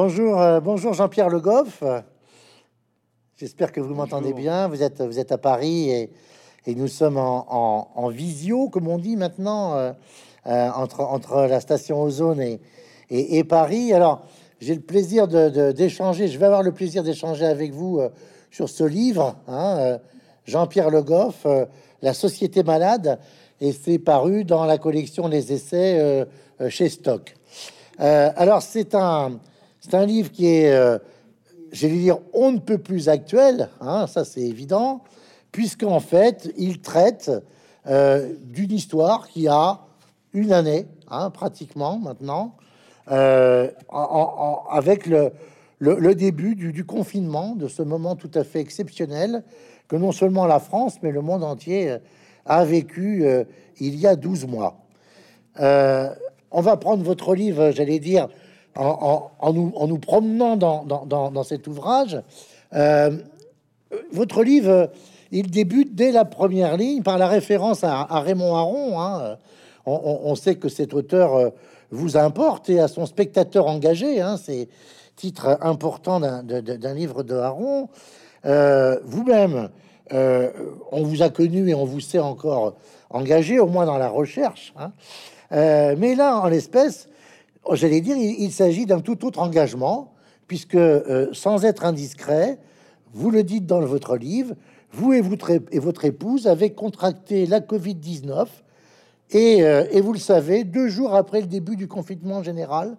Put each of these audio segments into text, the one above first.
Bonjour, euh, bonjour Jean-Pierre Le Goff. J'espère que vous m'entendez bien. Vous êtes, vous êtes à Paris et, et nous sommes en, en, visio, comme on dit maintenant, euh, euh, entre, entre la station Ozone et, et, Paris. Alors, j'ai le plaisir d'échanger, de, je vais avoir le plaisir d'échanger avec vous sur ce livre, hein, Jean-Pierre Le Goff, La Société Malade, et c'est paru dans la collection Les Essais chez Stock. alors, c'est un c'est un livre qui est, euh, j'allais dire, on ne peut plus actuel, hein, ça c'est évident, puisqu'en fait, il traite euh, d'une histoire qui a une année, hein, pratiquement maintenant, euh, avec le, début du, du, confinement, de ce moment tout à fait exceptionnel que non seulement la France, mais le monde entier a vécu il y a 12 mois. on va prendre votre livre, j'allais dire, en, nous, promenant dans, cet ouvrage. Euh, votre livre, il débute dès la première ligne par la référence à, Raymond Aron. Hein. On, sait que cet auteur euh, vous importe et à son spectateur engagé. Hein, c'est titre important d'un livre de Aron. Euh, vous-même, on vous a connu et on vous sait encore engagé, au moins dans la recherche. Hein. mais là, en l'espèce, j'allais dire, il, s'agit d'un tout autre engagement, puisque euh, sans être indiscret, vous le dites dans votre livre, vous et votre, et votre épouse avez contracté la Covid-19 et, euh, et, vous le savez, deux jours après le début du confinement général,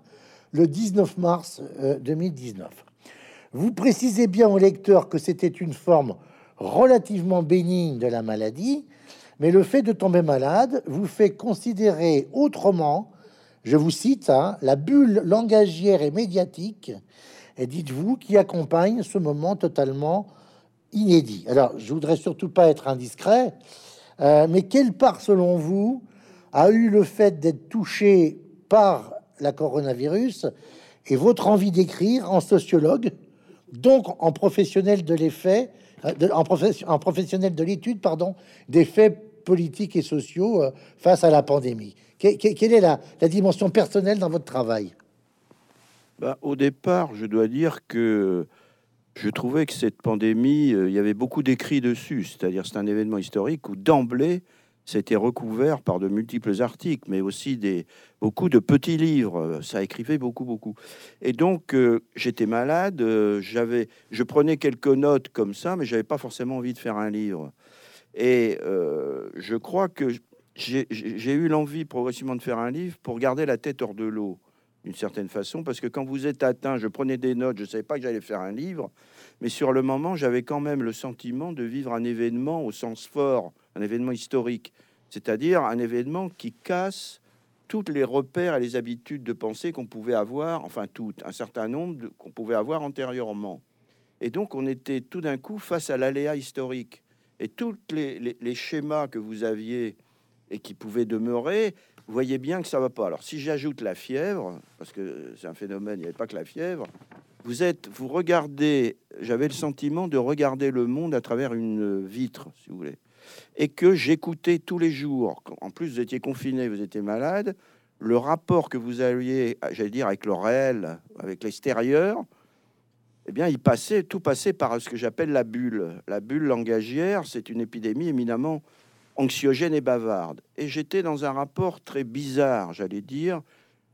le 19 mars 2019. Euh, vous précisez bien au lecteur que c'était une forme relativement bénigne de la maladie, mais le fait de tomber malade vous fait considérer autrement je vous cite, hein, la bulle langagière et médiatique, et dites-vous, qui accompagne ce moment totalement inédit. Alors, je voudrais surtout pas être indiscret, euh, mais quelle part, selon vous, a eu le fait d'être touché par la coronavirus et votre envie d'écrire en sociologue, donc en professionnel de l'effet, euh, professionnel de l'étude, des faits politiques et sociaux euh, face à la pandémie? Quelle est la, dimension personnelle dans votre travail? Bah, Au départ, je dois dire que je trouvais que cette pandémie, euh, il y avait beaucoup d'écrits dessus, c'est-à-dire c'est un événement historique où d'emblée, c'était recouvert par de multiples articles, mais aussi des, beaucoup de petits livres. Ça écrivait beaucoup, beaucoup. Et donc, euh, j'étais malade, euh, j'avais, je prenais quelques notes comme ça, mais j'avais pas forcément envie de faire un livre. Et je crois que j'ai eu l'envie progressivement de faire un livre pour garder la tête hors de l'eau, d'une certaine façon, parce que quand vous êtes atteint, je prenais des notes, je ne savais pas que j'allais faire un livre, mais sur le moment, j'avais quand même le sentiment de vivre un événement au sens fort, un événement historique, c'est-à-dire un événement qui casse toutes les repères et les habitudes de pensée qu'on pouvait avoir, enfin toutes, un certain nombre qu'on pouvait avoir antérieurement. Et donc on était tout d'un coup face à l'aléa historique. Et tous les, les, schémas que vous aviez et qui pouvait demeurer, vous voyez bien que ça va pas. Alors si j'ajoute la fièvre, parce que c'est un phénomène, il n'y avait pas que la fièvre, vous êtes, vous regardez, j'avais le sentiment de regarder le monde à travers une vitre, si vous voulez, et que j'écoutais tous les jours. En plus, vous étiez confiné, vous étiez malade. Le rapport que vous aviez, j'allais dire, avec le réel, avec l'extérieur, eh bien, il passait, tout passait par ce que j'appelle la bulle. La bulle langagière, c'est une épidémie éminemment anxiogène et bavarde. Et j'étais dans un rapport très bizarre, j'allais dire,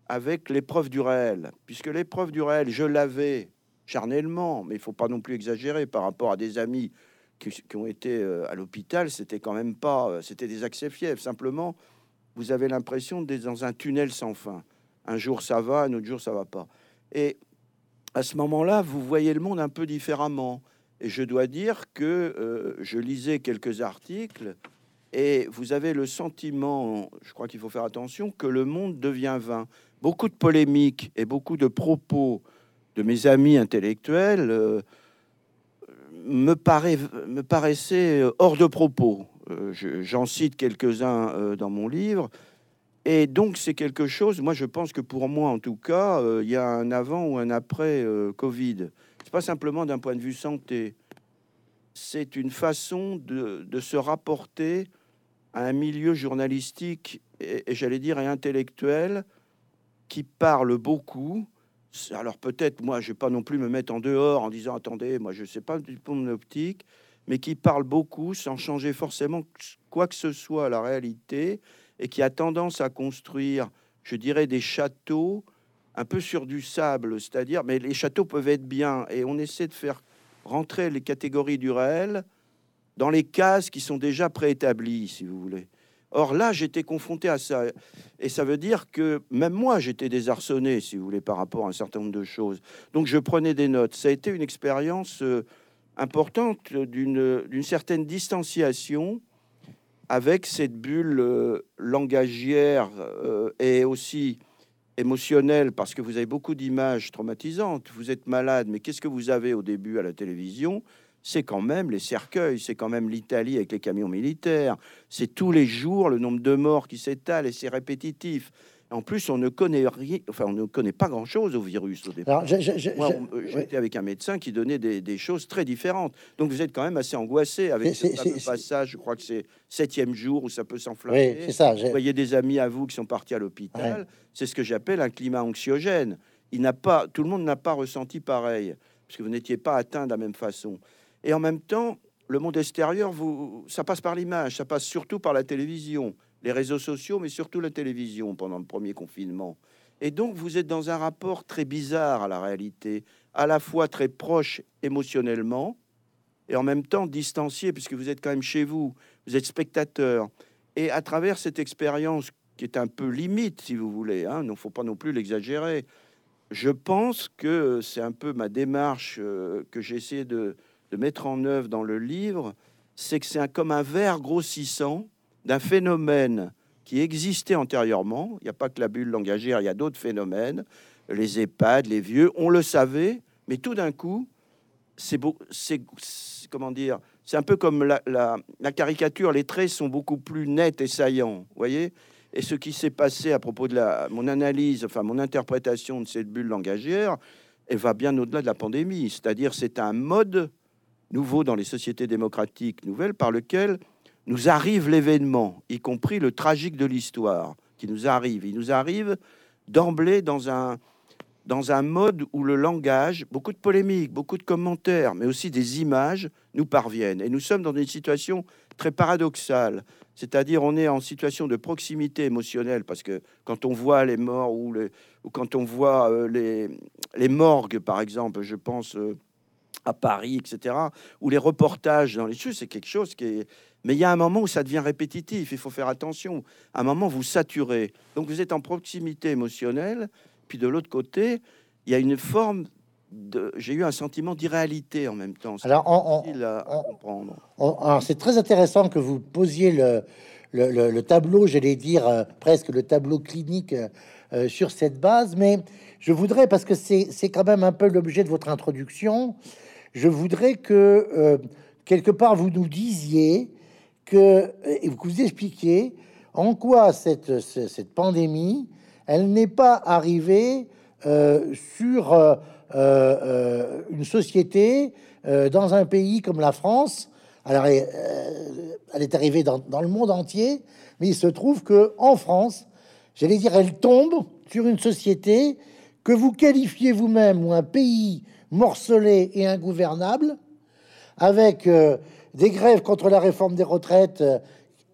avec l'épreuve du réel, puisque l'épreuve du réel, je l'avais charnellement, mais il faut pas non plus exagérer par rapport à des amis qui, ont été euh, à l'hôpital, c'était quand même pas, euh, c'était des accès fièvres. Simplement, vous avez l'impression d'être dans un tunnel sans fin. Un jour ça va, un autre jour ça va pas. Et à ce moment-là, vous voyez le monde un peu différemment. Et je dois dire que euh, je lisais quelques articles et vous avez le sentiment, je crois qu'il faut faire attention, que le monde devient vain. Beaucoup de polémiques et beaucoup de propos de mes amis intellectuels euh, me, paraît, paraissaient hors de propos. Euh, j'en cite quelques-uns euh, dans mon livre. Et donc, c'est quelque chose, moi, je pense que pour moi, en tout cas, il y a un avant ou un après Covid. C'est pas simplement d'un point de vue santé. C'est une façon de se rapporter un milieu journalistique et, j'allais dire intellectuel qui parle beaucoup. Alors peut-être, moi, je vais pas non plus me mettre en dehors en disant attendez, moi, je sais pas du point de optique, mais qui parle beaucoup sans changer forcément quoi que ce soit à la réalité et qui a tendance à construire, je dirais, des châteaux un peu sur du sable, c'est-à-dire, mais les châteaux peuvent être bien et on essaie de faire rentrer les catégories du réel dans les cases qui sont déjà préétablies, si vous voulez. Or là, j'étais confronté à ça. Et ça veut dire que même moi, j'étais désarçonné, si vous voulez, par rapport à un certain nombre de choses. Donc je prenais des notes. Ça a été une expérience euh, importante d'une certaine distanciation avec cette bulle euh, langagière euh, et aussi émotionnelle, parce que vous avez beaucoup d'images traumatisantes. Vous êtes malade, mais qu'est-ce que vous avez au début à la télévision? C'est quand même les cercueils, c'est quand même l'Italie avec les camions militaires, c'est tous les jours le nombre de morts qui s'étale et c'est répétitif. En plus, on ne connaît rien, enfin, on ne connaît pas grand-chose au virus au départ. J'étais avec un médecin qui donnait des, choses très différentes. Donc, vous êtes quand même assez angoissé avec ce passage. Je crois que c'est septième jour où ça peut s'enflammer. ça. Vous voyez des amis à vous qui sont partis à l'hôpital. C'est ce que j'appelle un climat anxiogène. Il n'a pas, tout le monde n'a pas ressenti pareil, parce que vous n'étiez pas atteint de la même façon. Et en même temps, le monde extérieur, vous, ça passe par l'image, ça passe surtout par la télévision, les réseaux sociaux, mais surtout la télévision pendant le premier confinement. Et donc, vous êtes dans un rapport très bizarre à la réalité, à la fois très proche émotionnellement et en même temps distancié, puisque vous êtes quand même chez vous, vous êtes spectateur. Et à travers cette expérience qui est un peu limite, si vous voulez, hein, il ne faut pas non plus l'exagérer, je pense que c'est un peu ma démarche euh, que j'essaie de, de mettre en œuvre dans le livre, c'est que c'est comme un verre grossissant d'un phénomène qui existait antérieurement. Il n'y a pas que la bulle langagière, il y a d'autres phénomènes. Les EHPAD, les vieux, on le savait, mais tout d'un coup, c'est comment dire, c'est un peu comme la, la, caricature. Les traits sont beaucoup plus nets et saillants, voyez. Et ce qui s'est passé à propos de la, mon analyse, enfin mon interprétation de cette bulle langagière, elle va bien au-delà de la pandémie. C'est-à-dire, c'est un mode nouveau dans les sociétés démocratiques nouvelles par lequel nous arrive l'événement, y compris le tragique de l'histoire qui nous arrive. Il nous arrive d'emblée dans un, dans un mode où le langage, beaucoup de polémiques, beaucoup de commentaires, mais aussi des images nous parviennent. Et nous sommes dans une situation très paradoxale. C'est-à-dire, on est en situation de proximité émotionnelle parce que quand on voit les morts ou, ou quand on voit euh, les, les morgues, par exemple, je pense euh, à Paris, etc., où les reportages dans les choses, c'est quelque chose qui est... Mais il y a un moment où ça devient répétitif, il faut faire attention. À un moment, vous saturez. Donc vous êtes en proximité émotionnelle, puis de l'autre côté, il y a une forme de... J'ai eu un sentiment d'irréalité en même temps. Alors, on, c'est très intéressant que vous posiez le, le, le, tableau, j'allais dire euh, presque le tableau clinique euh, euh, sur cette base, mais je voudrais, parce que c'est quand même un peu l'objet de votre introduction, je voudrais que euh, quelque part vous nous disiez que et vous expliquiez en quoi cette, cette pandémie, elle n'est pas arrivée euh, sur euh, une société dans un pays comme la France. Alors, elle est arrivée dans, dans, le monde entier, mais il se trouve que en France, j'allais dire, elle tombe sur une société que vous qualifiez vous-même ou un pays morcelé et ingouvernable, avec euh, des grèves contre la réforme des retraites euh,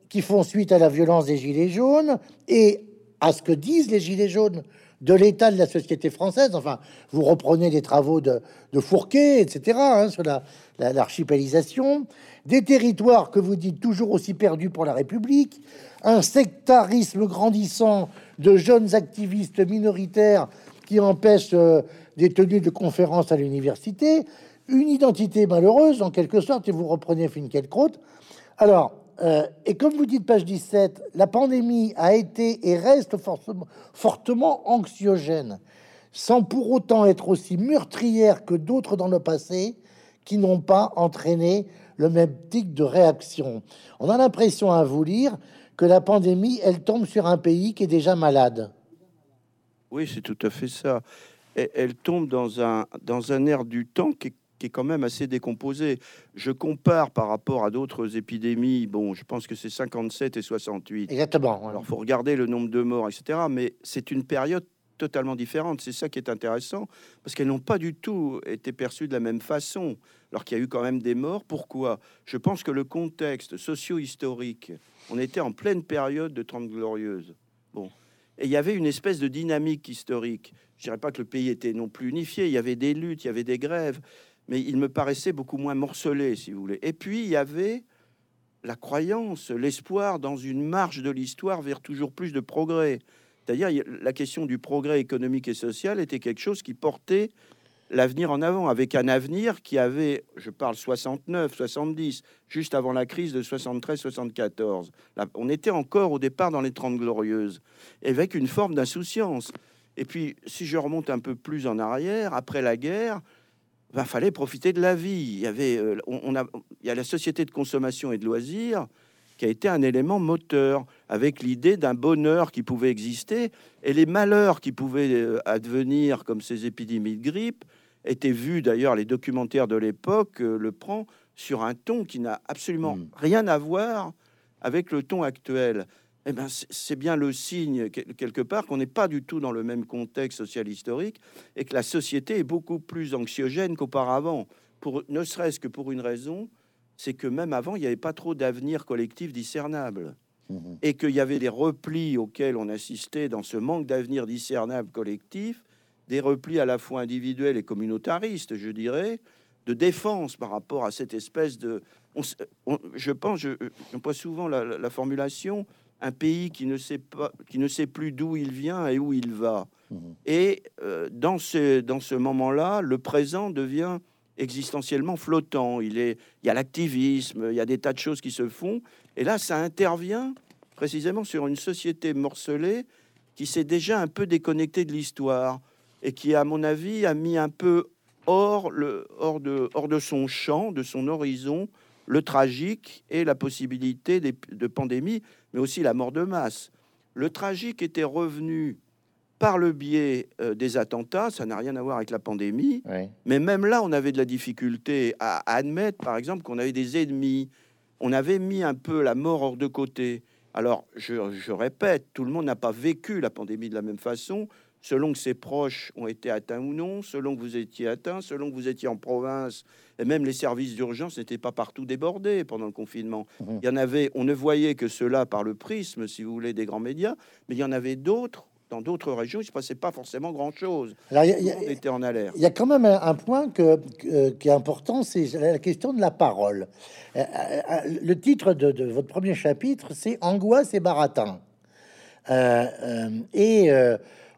qui font suite à la violence des Gilets jaunes et à ce que disent les Gilets jaunes de l'état de la société française. Enfin, vous reprenez les travaux de, de Fourquet, etc., hein, sur l'archipélisation, des territoires que vous dites toujours aussi perdus pour la République, un sectarisme grandissant de jeunes activistes minoritaires qui empêchent euh, des tenues de conférences à l'université, une identité malheureuse en quelque sorte, et vous reprenez Finkielkraut. Alors, euh, et comme vous dites, page 17, la pandémie a été et reste fortement, fortement anxiogène, sans pour autant être aussi meurtrière que d'autres dans le passé qui n'ont pas entraîné le même type de réaction. On a l'impression à vous lire que la pandémie, elle tombe sur un pays qui est déjà malade. Oui, c'est tout à fait ça. Elle tombe dans un, dans un air du temps qui est qui est quand même assez décomposé. Je compare par rapport à d'autres épidémies. Bon, je pense que c'est 57 et 68. Exactement. Alors, faut regarder le nombre de morts, etc. Mais c'est une période totalement différentes. C'est ça qui est intéressant, parce qu'elles n'ont pas du tout été perçues de la même façon, alors qu'il y a eu quand même des morts. Pourquoi? Je pense que le contexte socio-historique, on était en pleine période de Trente Glorieuses. Bon. Et il y avait une espèce de dynamique historique. Je dirais pas que le pays était non plus unifié, il y avait des luttes, il y avait des grèves, mais il me paraissait beaucoup moins morcelé, si vous voulez. Et puis, il y avait la croyance, l'espoir dans une marche de l'histoire vers toujours plus de progrès. C'est-à-dire la question du progrès économique et social était quelque chose qui portait l'avenir en avant, avec un avenir qui avait, je parle 69, 70, juste avant la crise de 73, 74. on était encore au départ dans les 30 glorieuses, avec une forme d'insouciance. Et puis, si je remonte un peu plus en arrière, après la guerre, il fallait profiter de la vie. Il y avait, euh, on, a, il y a la société de consommation et de loisirs qui a été un élément moteur, avec l'idée d'un bonheur qui pouvait exister et les malheurs qui pouvaient euh, advenir, comme ces épidémies de grippe, étaient vus. D'ailleurs, les documentaires de l'époque euh, le prend sur un ton qui n'a absolument hmm. rien à voir avec le ton actuel eh ben, c'est bien le signe, quelque part, qu'on n'est pas du tout dans le même contexte social historique et que la société est beaucoup plus anxiogène qu'auparavant, pour, ne serait-ce que pour une raison, c'est que même avant, il n'y avait pas trop d'avenir collectif discernable. Mmh et qu'il y avait des replis auxquels on assistait dans ce manque d'avenir discernable collectif, des replis à la fois individuels et communautaristes, je dirais, de défense par rapport à cette espèce de... je pense, je, j'emploie souvent la formulation, un pays qui ne sait pas, qui ne sait plus d'où il vient et où il va. Mmh. Et euh, dans ce, dans ce moment-là, le présent devient existentiellement flottant. Il, est, il y a l'activisme, il y a des tas de choses qui se font. Et là, ça intervient précisément sur une société morcelée qui s'est déjà un peu déconnectée de l'histoire et qui, à mon avis, a mis un peu hors, le, hors, de, hors de son champ, de son horizon, le tragique et la possibilité de pandémie, mais aussi la mort de masse. Le tragique était revenu par le biais euh, des attentats, ça n'a rien à voir avec la pandémie, mais même là, on avait de la difficulté à, admettre, par exemple, qu'on avait des ennemis. On avait mis un peu la mort hors de côté. Alors, je, je répète, tout le monde n'a pas vécu la pandémie de la même façon selon que ses proches ont été atteints ou non, selon que vous étiez atteint, selon que vous étiez en province, et même les services d'urgence n'étaient pas partout débordés pendant le confinement. Mmh. Il y en avait, on ne voyait que cela par le prisme, si vous voulez, des grands médias, mais il y en avait d'autres dans d'autres régions, il se passait pas forcément grand-chose. Alors, il était en alerte. Il y a quand même un, point que, qui est important, c'est la question de la parole. Euh, euh, le titre de, votre premier chapitre, c'est Angoisse et baratin. Euh, et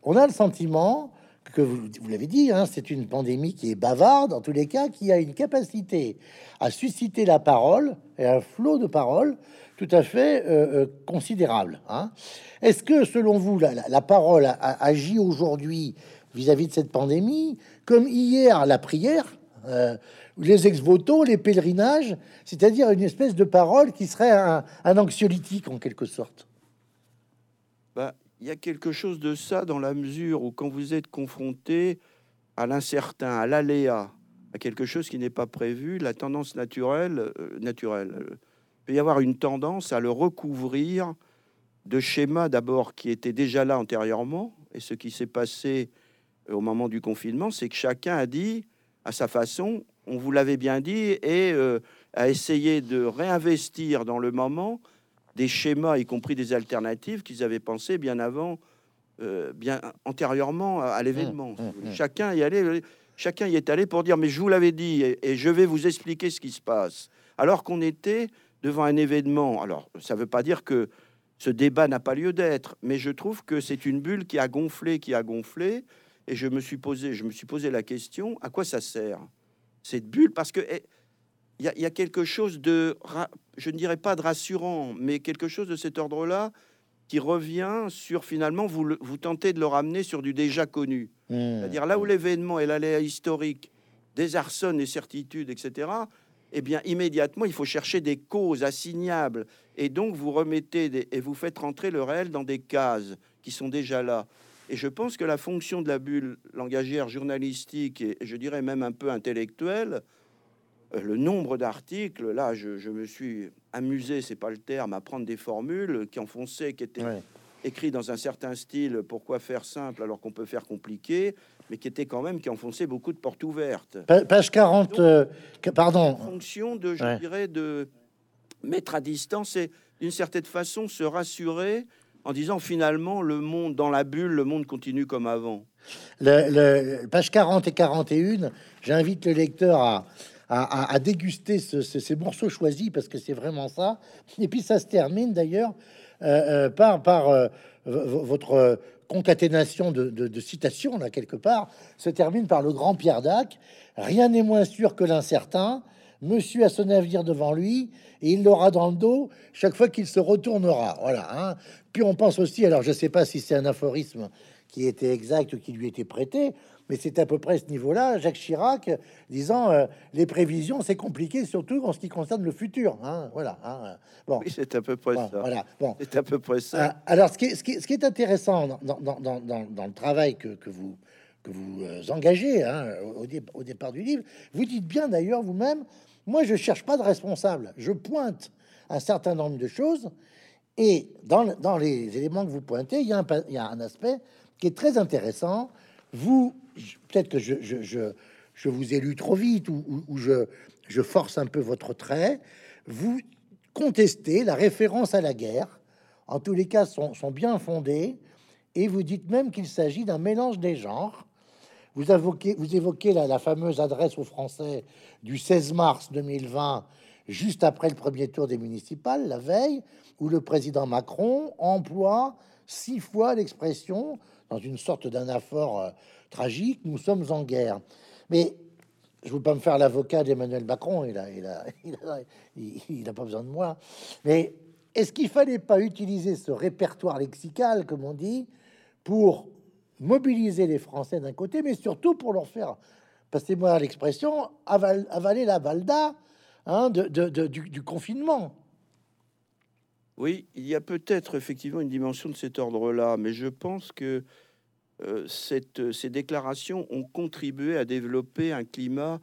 on a le sentiment que vous, l'avez dit, hein, c'est une pandémie qui est bavarde, en tous les cas, qui a une capacité à susciter la parole et un flot de paroles tout à fait euh, euh, considérable. Hein. Est-ce que, selon vous, la, parole a, agi aujourd'hui vis-à-vis de cette pandémie, comme hier la prière, euh, les ex-voto, les pèlerinages, c'est-à-dire une espèce de parole qui serait un, anxiolytique en quelque sorte? Bah, il y a quelque chose de ça dans la mesure où quand vous êtes confronté à l'incertain, à l'aléa, à quelque chose qui n'est pas prévu, la tendance naturelle, euh, naturelle, euh, il peut y avoir une tendance à le recouvrir de schémas d'abord qui étaient déjà là antérieurement. Et ce qui s'est passé euh, au moment du confinement, c'est que chacun a dit à sa façon, on vous l'avait bien dit, et a essayé de réinvestir dans le moment des schémas, y compris des alternatives qu'ils avaient pensé bien avant, euh, bien antérieurement à, l'événement. Mmh, mmh, mmh. Chacun y allait, chacun y est allé pour dire mais je vous l'avais dit et, je vais vous expliquer ce qui se passe. Alors qu'on était devant un événement. Alors ça ne veut pas dire que ce débat n'a pas lieu d'être, mais je trouve que c'est une bulle qui a gonflé, qui a gonflé, et je me suis posé, je me suis posé la question à quoi ça sert cette bulle? Parce que eh, il y, a quelque chose de, je ne dirais pas de rassurant, mais quelque chose de cet ordre-là qui revient sur finalement, vous, vous tentez de le ramener sur du déjà connu. Mmh. C'est-à-dire là où l'événement et l'aléa historique désarçonnent les certitudes, etc., eh bien, immédiatement, il faut chercher des causes assignables. Et donc, vous remettez et vous faites rentrer le réel dans des cases qui sont déjà là. Et je pense que la fonction de la bulle langagière journalistique et je dirais même un peu intellectuelle, le nombre d'articles, là, je, me suis amusé, c'est pas le terme, à prendre des formules qui enfonçaient, qui étaient écrit dans un certain style. Pourquoi faire simple alors qu'on peut faire compliqué Mais qui était quand même qui enfonçait beaucoup de portes ouvertes. Page 40, euh, pardon. En fonction de, je dirais, de mettre à distance et d'une certaine façon se rassurer en disant finalement le monde dans la bulle, le monde continue comme avant. Le, page 40 et 41, j'invite le lecteur à, à, déguster ces morceaux choisis parce que c'est vraiment ça. Et puis ça se termine d'ailleurs euh, euh, par, euh, votre concaténation de, citations là quelque part se termine par le grand Pierre Dac. Rien n'est moins sûr que l'incertain. Monsieur a son avenir devant lui et il l'aura dans le dos chaque fois qu'il se retournera. Voilà. Hein. Puis on pense aussi, alors je sais pas si c'est un aphorisme qui était exact ou qui lui était prêté, mais c'est à peu près ce niveau-là. Jacques Chirac disant euh, les prévisions, c'est compliqué, surtout en ce qui concerne le futur. Hein, voilà. Hein. bon, oui, c'est à peu près ça. Voilà. Bon, c'est à peu près ça. Euh, alors, ce qui, est, ce, qui ce qui est intéressant dans, dans, dans, dans, le travail que, que vous que vous euh, engagez hein, au, au, départ du livre, vous dites bien d'ailleurs vous-même, moi je cherche pas de responsable, je pointe un certain nombre de choses et dans, dans les éléments que vous pointez, il y, a un, il y a un aspect qui est très intéressant. Vous, peut-être que je, je, je, vous ai lu trop vite ou, ou, je, je force un peu votre trait. Vous contestez la référence à la guerre. En tous les cas, sont, sont bien fondés. Et vous dites même qu'il s'agit d'un mélange des genres. Vous évoquez, vous évoquez la, fameuse adresse aux Français du 16 mars 2020, juste après le premier tour des municipales, la veille, où le président Macron emploie six fois l'expression, dans une sorte d'anaphore euh, tragique, nous sommes en guerre. Mais je ne veux pas me faire l'avocat d'Emmanuel Macron, il a, il, a, il, a, pas besoin de moi. Mais est-ce qu'il fallait pas utiliser ce répertoire lexical, comme on dit, pour mobiliser les Français d'un côté, mais surtout pour leur faire, passez-moi l'expression, avaler la valda hein, du, confinement? Oui, il y a peut-être effectivement une dimension de cet ordre-là, mais je pense que cette, ces déclarations ont contribué à développer un climat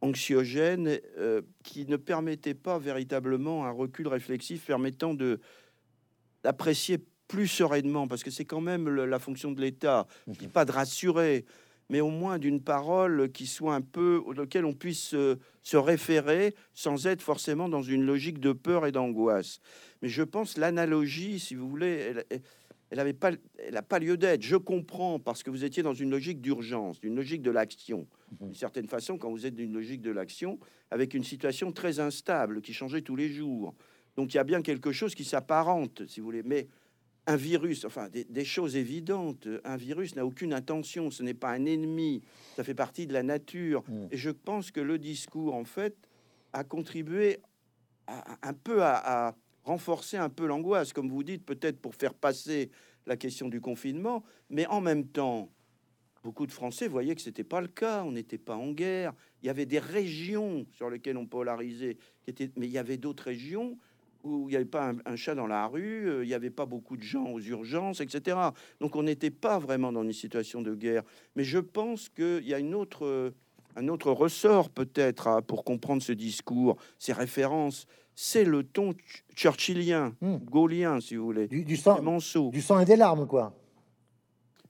anxiogène euh, qui ne permettait pas véritablement un recul réflexif permettant de d'apprécier plus sereinement, parce que c'est quand même la fonction de l'État, mmh. pas de rassurer, mais au moins d'une parole qui soit un peu auquel on puisse se, référer sans être forcément dans une logique de peur et d'angoisse. Mais je pense l'analogie, si vous voulez, elle, elle avait pas, elle n'a pas lieu d'être. Je comprends parce que vous étiez dans une logique d'urgence, d'une logique de l'action. D'une certaine façon, quand vous êtes dans une logique de l'action, avec une situation très instable qui changeait tous les jours. Donc il y a bien quelque chose qui s'apparente, si vous voulez. Mais un virus, enfin des, choses évidentes, un virus n'a aucune intention, ce n'est pas un ennemi, ça fait partie de la nature. Mm. Et je pense que le discours, en fait, a contribué un peu à, renforcer un peu l'angoisse, comme vous dites, peut-être pour faire passer la question du confinement, mais en même temps, beaucoup de Français voyaient que c'était pas le cas, on n'était pas en guerre. Il y avait des régions sur lesquelles on polarisait, mais il y avait d'autres régions où il n'y avait pas un, chat dans la rue, euh, il n'y avait pas beaucoup de gens aux urgences, etc. Donc on n'était pas vraiment dans une situation de guerre. Mais je pense qu'il y a une autre, un autre ressort peut-être pour comprendre ce discours, ces références. C'est le ton churchillien, hmm. gaulien, si vous voulez. Du, sang, du sang et des larmes, quoi.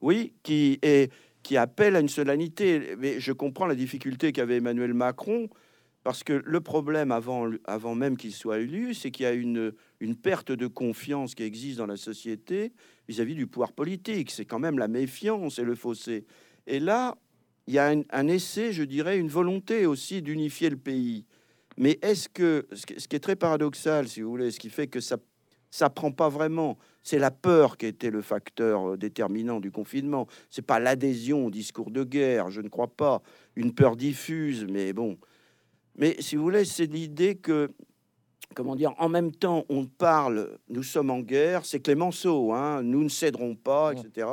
Oui, qui est qui appelle à une solennité. Mais je comprends la difficulté qu'avait Emmanuel Macron parce que le problème, avant, avant même qu'il soit élu, c'est qu'il y a une, une perte de confiance qui existe dans la société vis-à-vis du pouvoir politique. C'est quand même la méfiance et le fossé. Et là, il y a un, essai, je dirais, une volonté aussi d'unifier le pays. Mais est-ce que, ce qui est très paradoxal, si vous voulez, ce qui fait que ça ça prend pas vraiment. C'est la peur qui était le facteur euh, déterminant du confinement. C'est pas l'adhésion au discours de guerre, je ne crois pas. Une peur diffuse, mais bon, mais si vous voulez, c'est l'idée que, comment dire, en même temps, on parle, nous sommes en guerre, c'est Clémenceau, hein, nous ne céderons pas, etc.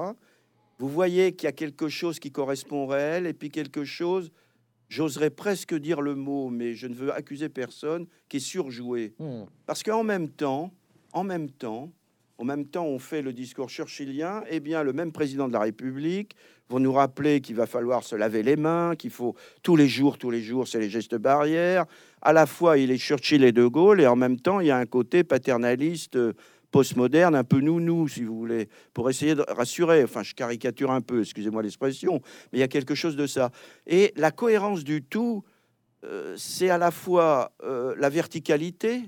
Vous voyez qu'il y a quelque chose qui correspond au réel et puis quelque chose, j'oserais presque dire le mot, mais je ne veux accuser personne, qui est surjoué. Hmm. Parce qu'en même temps, en même temps, en même temps, on fait le discours churchillien, eh bien, le même président de la République vont nous rappeler qu'il va falloir se laver les mains, qu'il faut tous les jours, tous les jours, c'est les gestes barrières. À la fois, il est Churchill et De Gaulle, et en même temps, il y a un côté paternaliste, postmoderne, un peu nous-nous, si vous voulez, pour essayer de rassurer. Enfin, je caricature un peu, excusez-moi l'expression, mais il y a quelque chose de ça. Et la cohérence du tout, euh, c'est à la fois euh, la verticalité,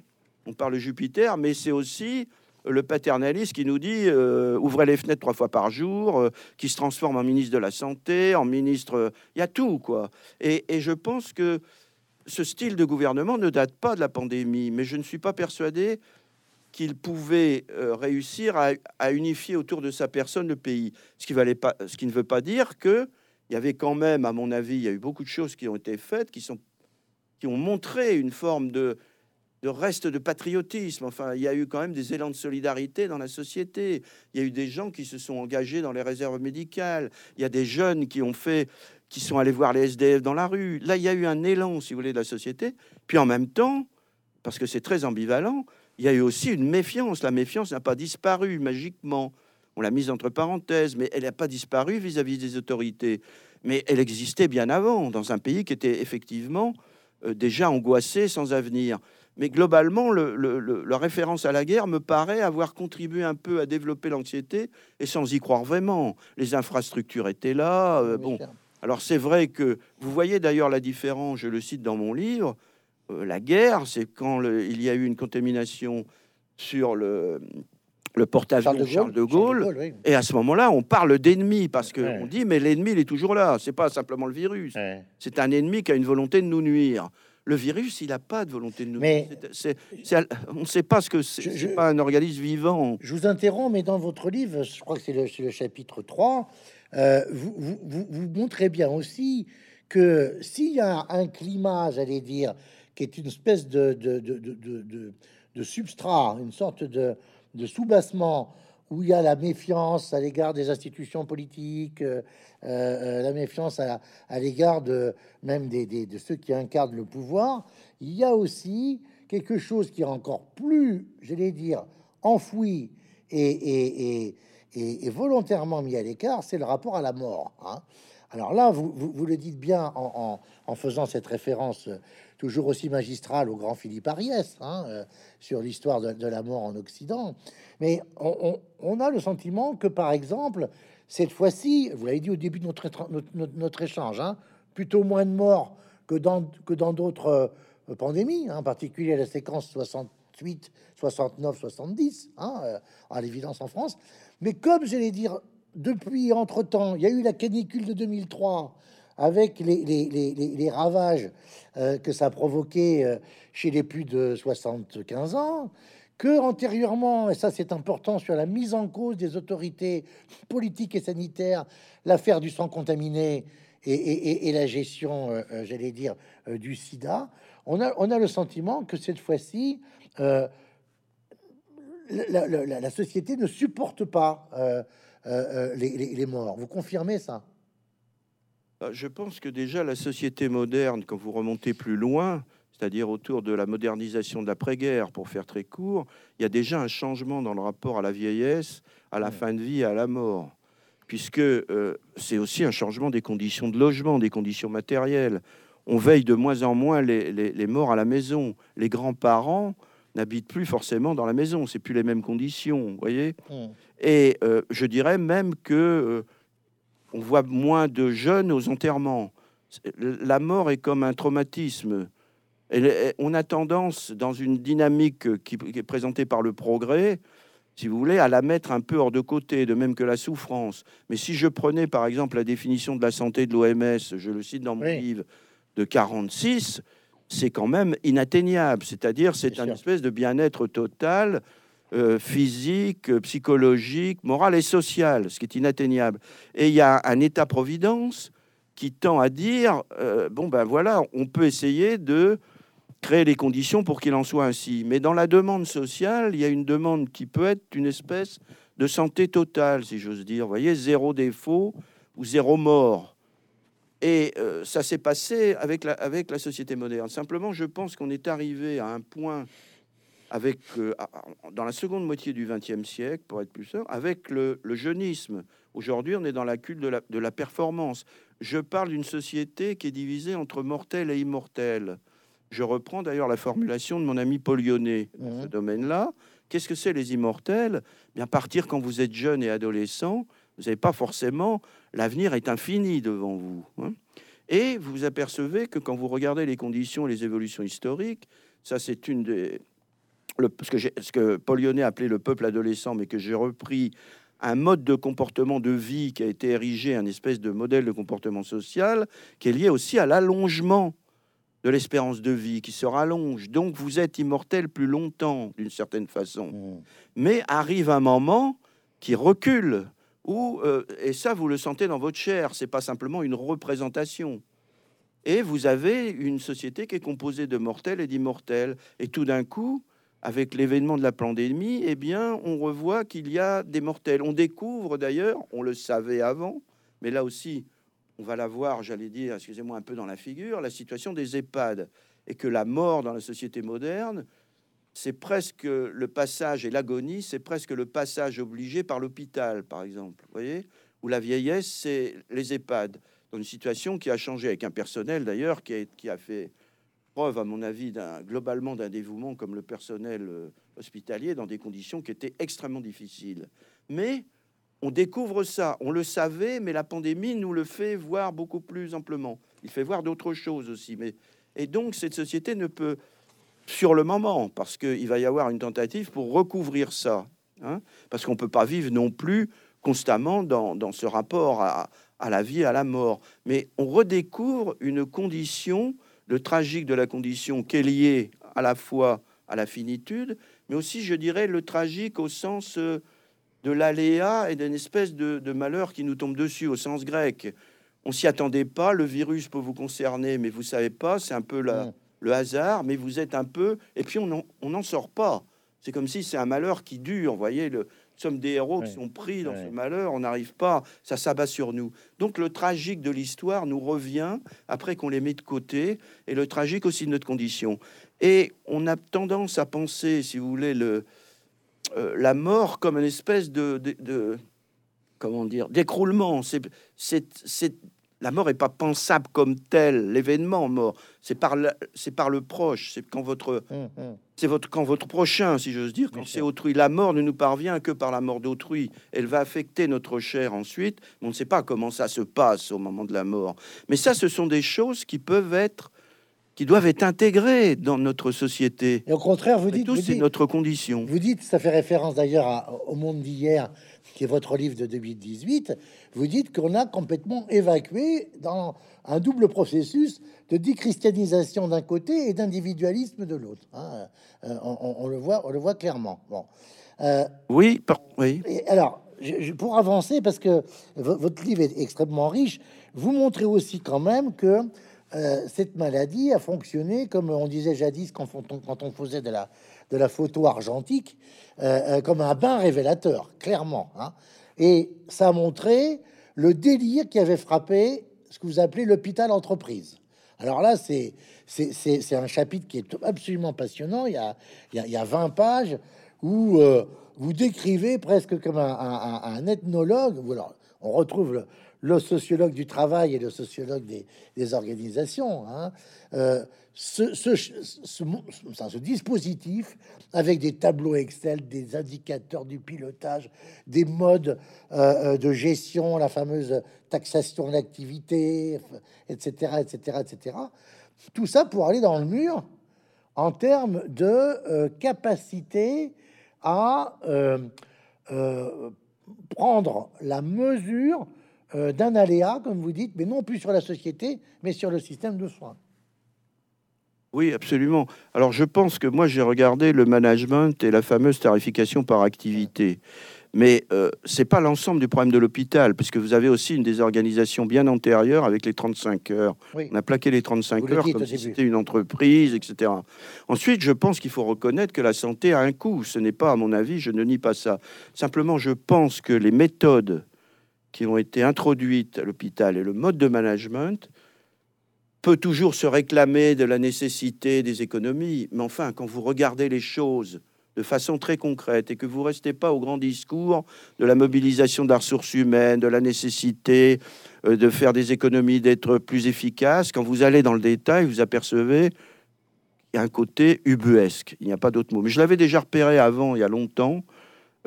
on parle de Jupiter, mais c'est aussi le paternaliste qui nous dit euh, ouvrez les fenêtres trois fois par jour, qui se transforme en ministre de la Santé, en ministre. Il y a tout, quoi. Et, et, je pense que ce style de gouvernement ne date pas de la pandémie, mais je ne suis pas persuadé qu'il pouvait euh, réussir à, unifier autour de sa personne le pays. Ce qui, valait pas, ce qui ne veut pas dire que il y avait quand même, à mon avis, il y a eu beaucoup de choses qui ont été faites, qui, sont, qui ont montré une forme de, de reste de patriotisme. Enfin, il y a eu quand même des élans de solidarité dans la société. Il y a eu des gens qui se sont engagés dans les réserves médicales. Il y a des jeunes qui ont fait, qui sont allés voir les SDF dans la rue. Là, il y a eu un élan, si vous voulez, de la société. Puis en même temps, parce que c'est très ambivalent, il y a eu aussi une méfiance. La méfiance n'a pas disparu magiquement. On l'a mise entre parenthèses, mais elle n'a pas disparu vis-à-vis des autorités. Mais elle existait bien avant, dans un pays qui était effectivement euh, déjà angoissé, sans avenir. Mais globalement, la référence à la guerre me paraît avoir contribué un peu à développer l'anxiété, et sans y croire vraiment. Les infrastructures étaient là. Euh, bon, alors c'est vrai que vous voyez d'ailleurs la différence, je le cite dans mon livre, la guerre, c'est quand il y a eu une contamination sur le, le porte-avions Charles, de Gaulle. Et à ce moment-là, on parle d'ennemi parce qu'on on dit mais l'ennemi il est toujours là. C'est pas simplement le virus. C'est un ennemi qui a une volonté de nous nuire. Le virus, il n'a pas de volonté de nous nuire. on ne sait pas ce que c'est. C'est pas un organisme vivant. Je vous interromps, mais dans votre livre, je crois que c'est le, chapitre 3, euh, vous, vous, vous, montrez bien aussi que s'il y a un climat, j'allais dire, qui est une espèce de, de, de, de substrat, une sorte de, soubassement où il y a la méfiance à l'égard des institutions politiques, euh, euh, la méfiance à, l'égard de même des, de ceux qui incarnent le pouvoir, il y a aussi quelque chose qui est encore plus, j'allais dire, enfoui et, et, et, et, volontairement mis à l'écart, c'est le rapport à la mort. Hein. Alors là, vous, vous, vous, le dites bien en, en, en faisant cette référence toujours aussi magistral au grand Philippe Ariès hein, euh, sur l'histoire de, la mort en Occident. Mais on, a le sentiment que, par exemple, cette fois-ci, vous l'avez dit au début de notre, échange, hein, plutôt moins de morts que dans que dans d'autres euh, pandémies, hein, en particulier la séquence 68, 69, 70, à l'évidence en France. Mais comme j'allais dire, depuis entre-temps, il y a eu la canicule de 2003 avec les, ravages euh, que ça a provoqué euh, chez les plus de 75 ans, que antérieurement, et ça c'est important, sur la mise en cause des autorités politiques et sanitaires, l'affaire du sang contaminé et, la gestion, euh, j'allais dire, du sida, on a, le sentiment que cette fois-ci, la, société ne supporte pas les morts. Vous confirmez ça? Je pense que déjà la société moderne, quand vous remontez plus loin, c'est-à-dire autour de la modernisation de l'après-guerre, pour faire très court, il y a déjà un changement dans le rapport à la vieillesse, à la fin de vie à la mort. Puisque euh, c'est aussi un changement des conditions de logement, des conditions matérielles. On veille de moins en moins les, morts à la maison. Les grands-parents n'habitent plus forcément dans la maison. C'est plus les mêmes conditions, vous voyez? Mmh. Et euh, je dirais même que euh, on voit moins de jeunes aux enterrements. La mort est comme un traumatisme. on a tendance, dans une dynamique qui, est présentée par le progrès, si vous voulez, à la mettre un peu hors de côté, de même que la souffrance. Mais si je prenais par exemple la définition de la santé de l'OMS, je le cite dans mon livre, de 46, c'est quand même inatteignable. C'est-à-dire, c'est un espèce de bien-être total euh, physique, psychologique, morale et sociale, ce qui est inatteignable. Et il y a un État-providence qui tend à dire, euh, bon ben voilà, on peut essayer de créer les conditions pour qu'il en soit ainsi. Mais dans la demande sociale, il y a une demande qui peut être une espèce de santé totale, si j'ose dire. Voyez, zéro défaut ou zéro mort. Et euh, ça s'est passé avec la société moderne. Simplement, je pense qu'on est arrivé à un point avec, euh, dans la seconde moitié du XXe siècle, pour être plus sûr, avec le, jeunisme. Aujourd'hui, on est dans la culte de la, de la performance. Je parle d'une société qui est divisée entre mortels et immortels. Je reprends d'ailleurs la formulation de mon ami Paul Lyonnais dans ce Mhm. domaine-là. Qu'est-ce que c'est les immortels? Bien partir quand vous êtes jeune et adolescent, vous n'avez pas forcément l'avenir est infini devant vous. hein. Et vous apercevez que quand vous regardez les conditions, les évolutions historiques, ça c'est une des le, ce, que ce que Paul Lyonnais appelait le peuple adolescent, mais que j'ai repris un mode de comportement de vie qui a été érigé, un espèce de modèle de comportement social, qui est lié aussi à l'allongement de l'espérance de vie, qui se rallonge. Donc vous êtes immortel plus longtemps, d'une certaine façon. Mm. Mais arrive un moment qui recule, où, euh, et ça vous le sentez dans votre chair, c'est pas simplement une représentation. Et vous avez une société qui est composée de mortels et d'immortels. Et tout d'un coup, avec l'événement de la pandémie, eh bien, on revoit qu'il y a des mortels. On découvre d'ailleurs, on le savait avant, mais là aussi, on va la voir, j'allais dire, excusez-moi, un peu dans la figure, la situation des EHPAD. Et que la mort dans la société moderne, c'est presque le passage, et l'agonie, c'est presque le passage obligé par l'hôpital, par exemple. Voyez Ou la vieillesse, c'est les EHPAD. Dans une situation qui a changé, avec un personnel d'ailleurs qui a, qui a fait preuve, à mon avis, globalement d'un dévouement comme le personnel euh, hospitalier, dans des conditions qui étaient extrêmement difficiles. Mais on découvre ça, on le savait, mais la pandémie nous le fait voir beaucoup plus amplement. Il fait voir d'autres choses aussi. Mais... Et donc, cette société ne peut, sur le moment, parce qu'il va y avoir une tentative pour recouvrir ça, hein, parce qu'on ne peut pas vivre non plus constamment dans, dans ce rapport à, à la vie, à la mort. Mais on redécouvre une condition, le tragique de la condition qui est liée à la fois à la finitude, mais aussi, je dirais, le tragique au sens euh, de l'aléa et d'une espèce de, de malheur qui nous tombe dessus, au sens grec. On s'y attendait pas, le virus peut vous concerner, mais vous savez pas, c'est un peu la, Mm. le hasard, mais vous êtes un peu... Et puis on n'en on n'en sort pas. C'est comme si c'est un malheur qui dure, vous voyez, le, nous sommes des héros qui sont pris dans Ouais. ce malheur, on n'arrive pas, ça s'abat sur nous. Donc le tragique de l'histoire nous revient après qu'on les met de côté, et le tragique aussi de notre condition. Et on a tendance à penser, si vous voulez, le, euh, la mort comme une espèce de, de, de- comment dire, d'écroulement. C'est, c'est, c'est- la mort est pas pensable comme telle, l'événement mort. C'est par, la- c'est par le proche. C'est quand votre, Mm, mm. C'est votre, quand votre prochain, si j'ose dire, quand c'est autrui. La mort ne nous parvient que par la mort d'autrui. Elle va affecter notre chair ensuite. On ne sait pas comment ça se passe au moment de la mort. Mais ça, ce sont des choses qui peuvent être, qui doivent être intégrées dans notre société. Et au contraire, vous dites, c'est notre condition. vous dites, ça fait référence d'ailleurs au monde d'hier, qui est votre livre de 2018. Vous dites qu'on a complètement évacué dans un double processus de déchristianisation d'un côté et d'individualisme de l'autre. hein. Euh, on, le voit, on le voit clairement. Bon. Euh, Oui, par- oui. Et alors, je- je- pour avancer, parce que vo- votre livre est extrêmement riche, vous montrez aussi quand même que euh, cette maladie a fonctionné, comme on disait jadis quand on, quand on faisait de la, de la photo argentique, euh, euh, comme un bain révélateur, clairement. hein. Et ça a montré le délire qui avait frappé ce que vous appelez l'hôpital entreprise. Alors là, c'est un chapitre qui est absolument passionnant. Il y a, il y a, il y a 20 pages où euh, vous décrivez presque comme un, ethnologue. Ou on retrouve le, sociologue du travail et le sociologue des, organisations. hein. Ce, dispositif avec des tableaux Excel, des indicateurs du pilotage, des modes euh, euh, de gestion, la fameuse taxation d'activité, etc., etc., etc. Tout ça pour aller dans le mur en termes de euh, capacité à prendre la mesure d'un aléa, comme vous dites, mais non plus sur la société, mais sur le système de soins. Oui, absolument. Alors, je pense que moi, j'ai regardé le management et la fameuse tarification par activité. Mais euh, c'est pas l'ensemble du problème de l'hôpital, puisque vous avez aussi une désorganisation bien antérieure avec les 35 heures. Oui. On a plaqué les 35 Vous le heures comme si c'était une entreprise, etc. Ensuite, je pense qu'il faut reconnaître que la santé a un coût. Ce n'est pas, à mon avis, je ne nie pas ça. Simplement, je pense que les méthodes qui ont été introduites à l'hôpital et le mode de management peut toujours se réclamer de la nécessité des économies. Mais enfin, quand vous regardez les choses de façon très concrète et que vous restez pas au grand discours de la mobilisation de la ressource humaine, de la nécessité euh, de faire des économies, d'être plus efficace, quand vous allez dans le détail, vous apercevez un côté ubuesque. Il n'y a pas d'autre mot. Mais je l'avais déjà repéré avant, il y a longtemps,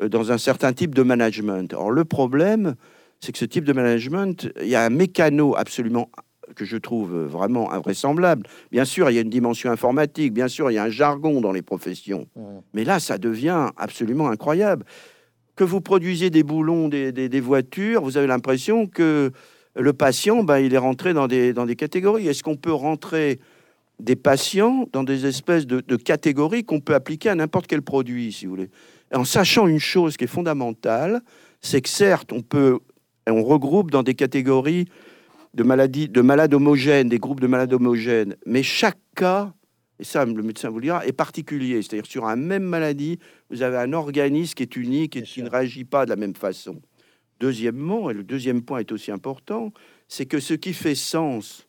euh, dans un certain type de management. Or, le problème, c'est que ce type de management, il y a un mécano absolument que je trouve vraiment invraisemblable. Bien sûr, il y a une dimension informatique, bien sûr, il y a un jargon dans les professions. Mais là, ça devient absolument incroyable. Que vous produisez des boulons, des, des, voitures, vous avez l'impression que le patient, ben, il est rentré dans des, dans des catégories. Est-ce qu'on peut rentrer des patients dans des espèces de, de catégories qu'on peut appliquer à n'importe quel produit, si vous voulez? En sachant une chose qui est fondamentale, c'est que certes, on peut, on regroupe dans des catégories de maladies, de malades homogènes, des groupes de malades homogènes, mais chaque cas, et ça le médecin vous le dira, est particulier. C'est-à-dire sur un même maladie, vous avez un organisme qui est unique et qui ne réagit pas de la même façon. Deuxièmement, et le deuxième point est aussi important, c'est que ce qui fait sens,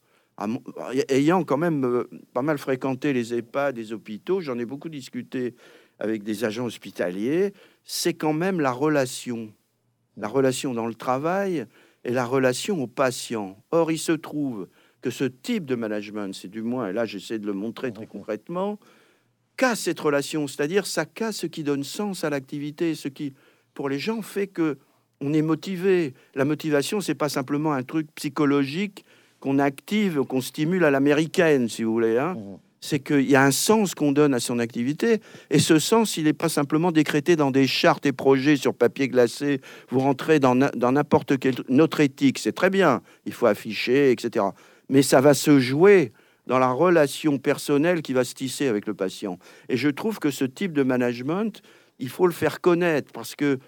ayant quand même euh, pas mal fréquenté les EHPAD, les hôpitaux, j'en ai beaucoup discuté avec des agents hospitaliers, c'est quand même la relation. La relation dans le travail, et la relation au patient. Or, il se trouve que ce type de management, c'est du moins, et là j'essaie de le montrer très concrètement, casse cette relation, c'est-à-dire ça casse ce qui donne sens à l'activité, ce qui, pour les gens, fait que on est motivé. La motivation, c'est pas simplement un truc psychologique qu'on active, qu'on stimule à l'américaine, si vous voulez. Hein. Mmh c'est qu'il y a un sens qu'on donne à son activité, et ce sens, il n'est pas simplement décrété dans des chartes et projets sur papier glacé. Vous rentrez dans n'importe quelle notre éthique, c'est très bien, il faut afficher, etc. Mais ça va se jouer dans la relation personnelle qui va se tisser avec le patient. Et je trouve que ce type de management, il faut le faire connaître parce que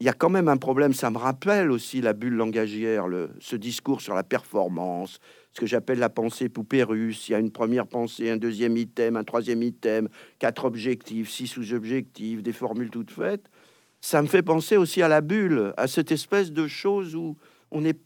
il y a quand même un problème. Ça me rappelle aussi la bulle langagière, ce discours sur la performance, ce que j'appelle la pensée poupée russe. Il y a une première pensée, un deuxième item, un troisième item, quatre objectifs, six sous-objectifs, des formules toutes faites. Ça me fait penser aussi à la bulle, à cette espèce de chose où on, est,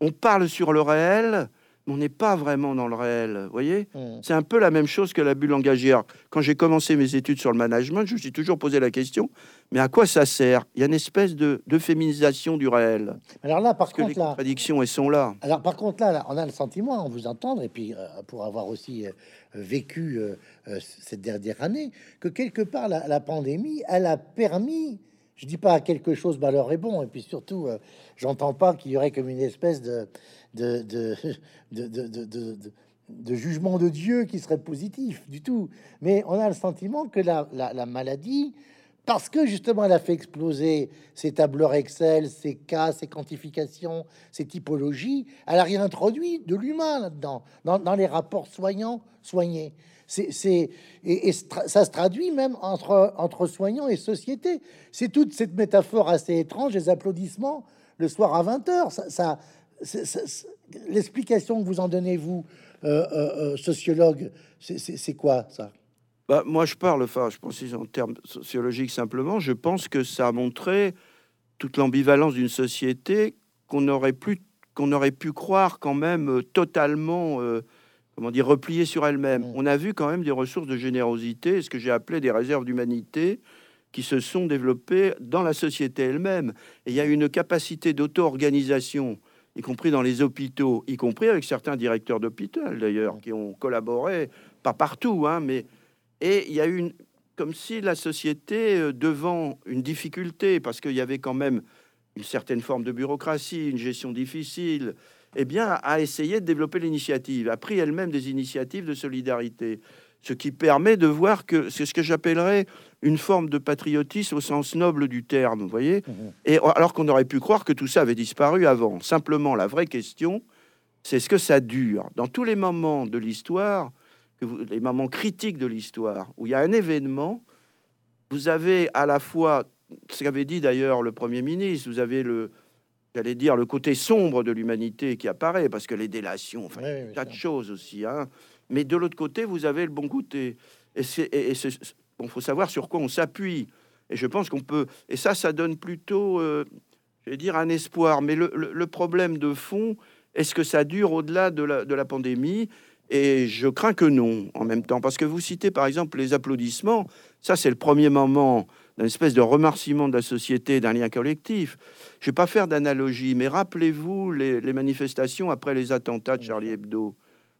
on parle sur le réel, on n'est pas vraiment dans le réel. Vous voyez mmh. C'est un peu la même chose que la bulle langagière. Quand j'ai commencé mes études sur le management, je me suis toujours posé la question mais à quoi ça sert? Il y a une espèce de, féminisation du réel. Alors là, par contre, que les contradictions, elles sont là. Alors par contre, là, on a le sentiment, en vous entendre, et puis euh, pour avoir aussi euh, vécu euh, cette dernière année, que quelque part, la, la, pandémie, elle a permis je dis pas quelque chose malheur est bon, et puis surtout, j'entends pas qu'il y aurait comme une espèce de, de, de, de, jugement de Dieu qui serait positif du tout. Mais on a le sentiment que la, la, maladie, parce que justement elle a fait exploser ces tableurs Excel, ces cas, ces quantifications, ces typologies, elle a réintroduit de l'humain là-dedans, dans, les rapports soignants soignés. C'est et, ça se traduit même entre soignants et société. C'est toute cette métaphore assez étrange, les applaudissements le soir à 20 h ça, ça L'explication que vous en donnez, vous, euh, euh, euh, sociologue, c'est quoi ça? Bah, Moi, je parle, enfin, je pense en termes sociologiques simplement, je pense que ça a montré toute l'ambivalence d'une société qu'on aurait, pu, qu'on aurait pu croire quand même totalement, comment dire, repliée sur elle-même. Mmh. On a vu quand même des ressources de générosité, ce que j'ai appelé des réserves d'humanité, qui se sont développées dans la société elle-même. Et il y a une capacité d'auto-organisation y compris dans les hôpitaux, y compris avec certains directeurs d'hôpital d'ailleurs, qui ont collaboré, pas partout, hein, mais et il y a une comme si la société euh, devant une difficulté, parce qu'il y avait quand même une certaine forme de bureaucratie, une gestion difficile, eh bien, a essayé de développer l'initiative, a pris elle-même des initiatives de solidarité ce qui permet de voir que c'est ce que j'appellerais une forme de patriotisme au sens noble du terme, vous voyez mhm. Et alors qu'on aurait pu croire que tout ça avait disparu avant. Simplement, la vraie question, c'est ce que ça dure. Dans tous les moments de l'histoire, les moments critiques de l'histoire, où il y a un événement, vous avez à la fois, ce qu'avait dit d'ailleurs le Premier ministre, vous avez le, j'allais dire, le côté sombre de l'humanité qui apparaît, parce que les délations, enfin, tas de choses aussi, hein, mais de l'autre côté, vous avez le bon côté. Et c'est, bon, faut savoir sur quoi on s'appuie. Et je pense qu'on peut. Et ça, ça donne plutôt, euh, je vais dire, un espoir. Mais le, problème de fond, est-ce que ça dure au-delà de la, de la pandémie? Et je crains que non, en même temps. Parce que vous citez, par exemple, les applaudissements. Ça, c'est le premier moment d'une espèce de remerciement de la société, d'un lien collectif. Je ne vais pas faire d'analogie, mais rappelez-vous les, les manifestations après les attentats de Charlie Hebdo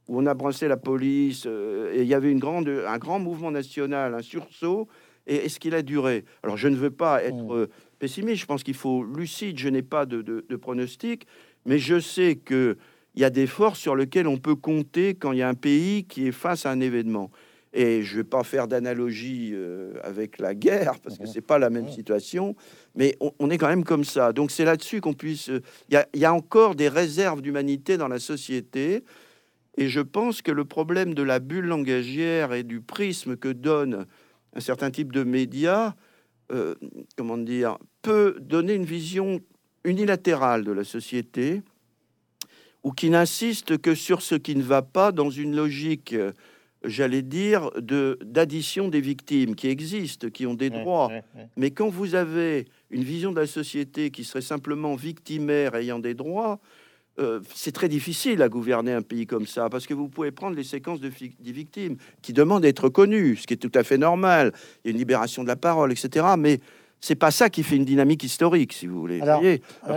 où on a brassé la police, et il y avait une grande, un grand mouvement national, un sursaut, et est-ce qu'il a duré Alors, je ne veux pas être mmh. pessimiste, je pense qu'il faut lucide, je n'ai pas de, de, pronostic, mais je sais que il y a des forces sur lesquelles on peut compter quand il y a un pays qui est face à un événement. Et je ne vais pas faire d'analogie euh, avec la guerre, parce que mmh. c'est pas la même mmh. situation, mais on, est quand même comme ça. Donc c'est là-dessus qu'on puisse... Euh, il y, a encore des réserves d'humanité dans la société, et je pense que le problème de la bulle langagière et du prisme que donne un certain type de médias, euh, comment dire, peut donner une vision unilatérale de la société, ou qui n'insiste que sur ce qui ne va pas dans une logique j'allais dire, de d'addition des victimes qui existent, qui ont des droits. Mais quand vous avez une vision de la société qui serait simplement victimaire ayant des droits, euh, c'est très difficile à gouverner un pays comme ça, parce que vous pouvez prendre les séquences de des victimes qui demandent d'être connues, ce qui est tout à fait normal. Il y a une libération de la parole, etc. Mais c'est pas ça qui fait une dynamique historique, si vous voulez. Alors,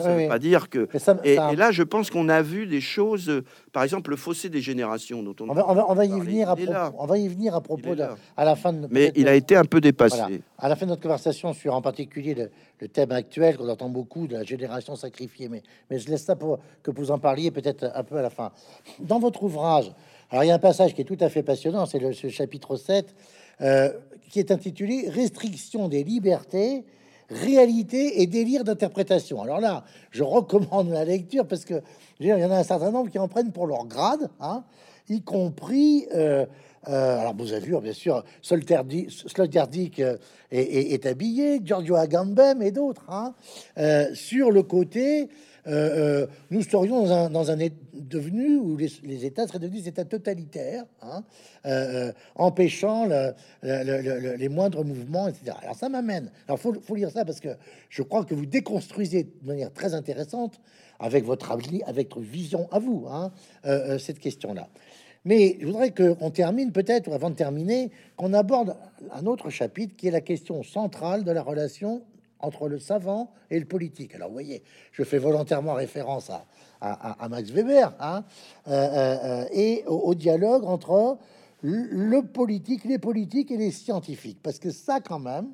ça ne veut pas dire que. et, là, je pense qu'on a vu des choses, euh, par exemple, le fossé des générations dont on. On va, on va, y venir à propos. On va y venir à propos de, à la fin de. Mais il a été un peu dépassé. À la fin de notre conversation sur, en particulier, le, thème actuel qu'on entend beaucoup de la génération sacrifiée. Mais, mais je laisse ça pour que vous en parliez peut-être un peu à la fin. Dans votre ouvrage, alors il y a un passage qui est tout à fait passionnant, c'est le ce chapitre 7, euh, qui est intitulé Restriction des libertés réalité et délire d'interprétation. Alors là, je recommande la lecture parce que il y en a un certain nombre qui en prennent pour leur grade, hein, y compris. Euh, euh, alors, vous avez vu, bien sûr, Sloterdijk euh, est, est, habillé, Giorgio Agamben et d'autres, hein, sur le côté euh, euh, nous serions dans un, un devenu où les, États seraient devenus des États totalitaires, hein, euh, empêchant les moindres mouvements, etc. Alors ça m'amène. Alors faut, faut lire ça parce que je crois que vous déconstruisez de manière très intéressante avec votre avec votre vision à vous hein, cette question-là. Mais je voudrais qu'on termine peut-être, avant de terminer, qu'on aborde un autre chapitre qui est la question centrale de la relation entre le savant et le politique. Alors, vous voyez, je fais volontairement référence à, à, Max Weber hein, euh, euh, euh, et au, dialogue entre le politique, les politiques et les scientifiques, parce que ça, quand même,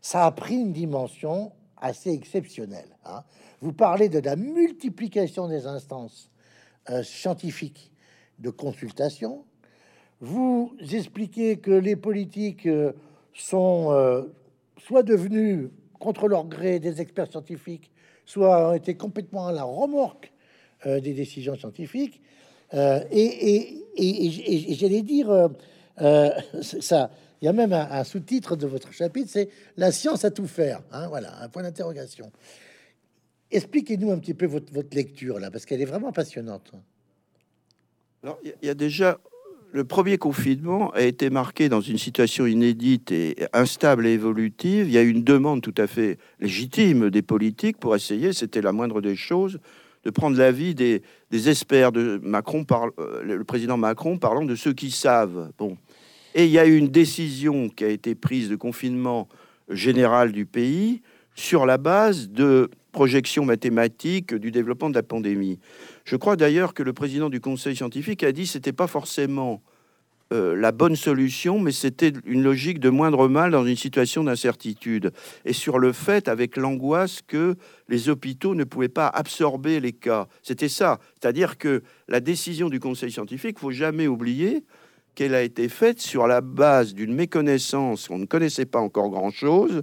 ça a pris une dimension assez exceptionnelle. Hein. Vous parlez de la multiplication des instances scientifiques de consultation. Vous expliquez que les politiques sont soit devenus contre leur gré des experts scientifiques, soit ont été complètement à la remorque euh, des décisions scientifiques. Euh, et, j'allais dire, euh, ça, il y a même un, sous-titre de votre chapitre, c'est La science à tout faire. Hein, voilà, un point d'interrogation. Expliquez-nous un petit peu votre, votre lecture là, parce qu'elle est vraiment passionnante. Alors, il y a déjà le premier confinement a été marqué dans une situation inédite et instable et évolutive. Il y a une demande tout à fait légitime des politiques pour essayer, c'était la moindre des choses, de prendre l'avis des, des experts de Macron, euh, le président Macron parlant de ceux qui savent. Bon. Et il y a eu une décision qui a été prise de confinement général du pays sur la base de projections mathématiques du développement de la pandémie. Je crois d'ailleurs que le président du conseil scientifique a dit que c'était pas forcément euh, la bonne solution, mais c'était une logique de moindre mal dans une situation d'incertitude. Et sur le fait, avec l'angoisse que les hôpitaux ne pouvaient pas absorber les cas. C'était ça. C'est-à-dire que la décision du conseil scientifique, faut jamais oublier qu'elle a été faite sur la base d'une méconnaissance, on ne connaissait pas encore grand-chose,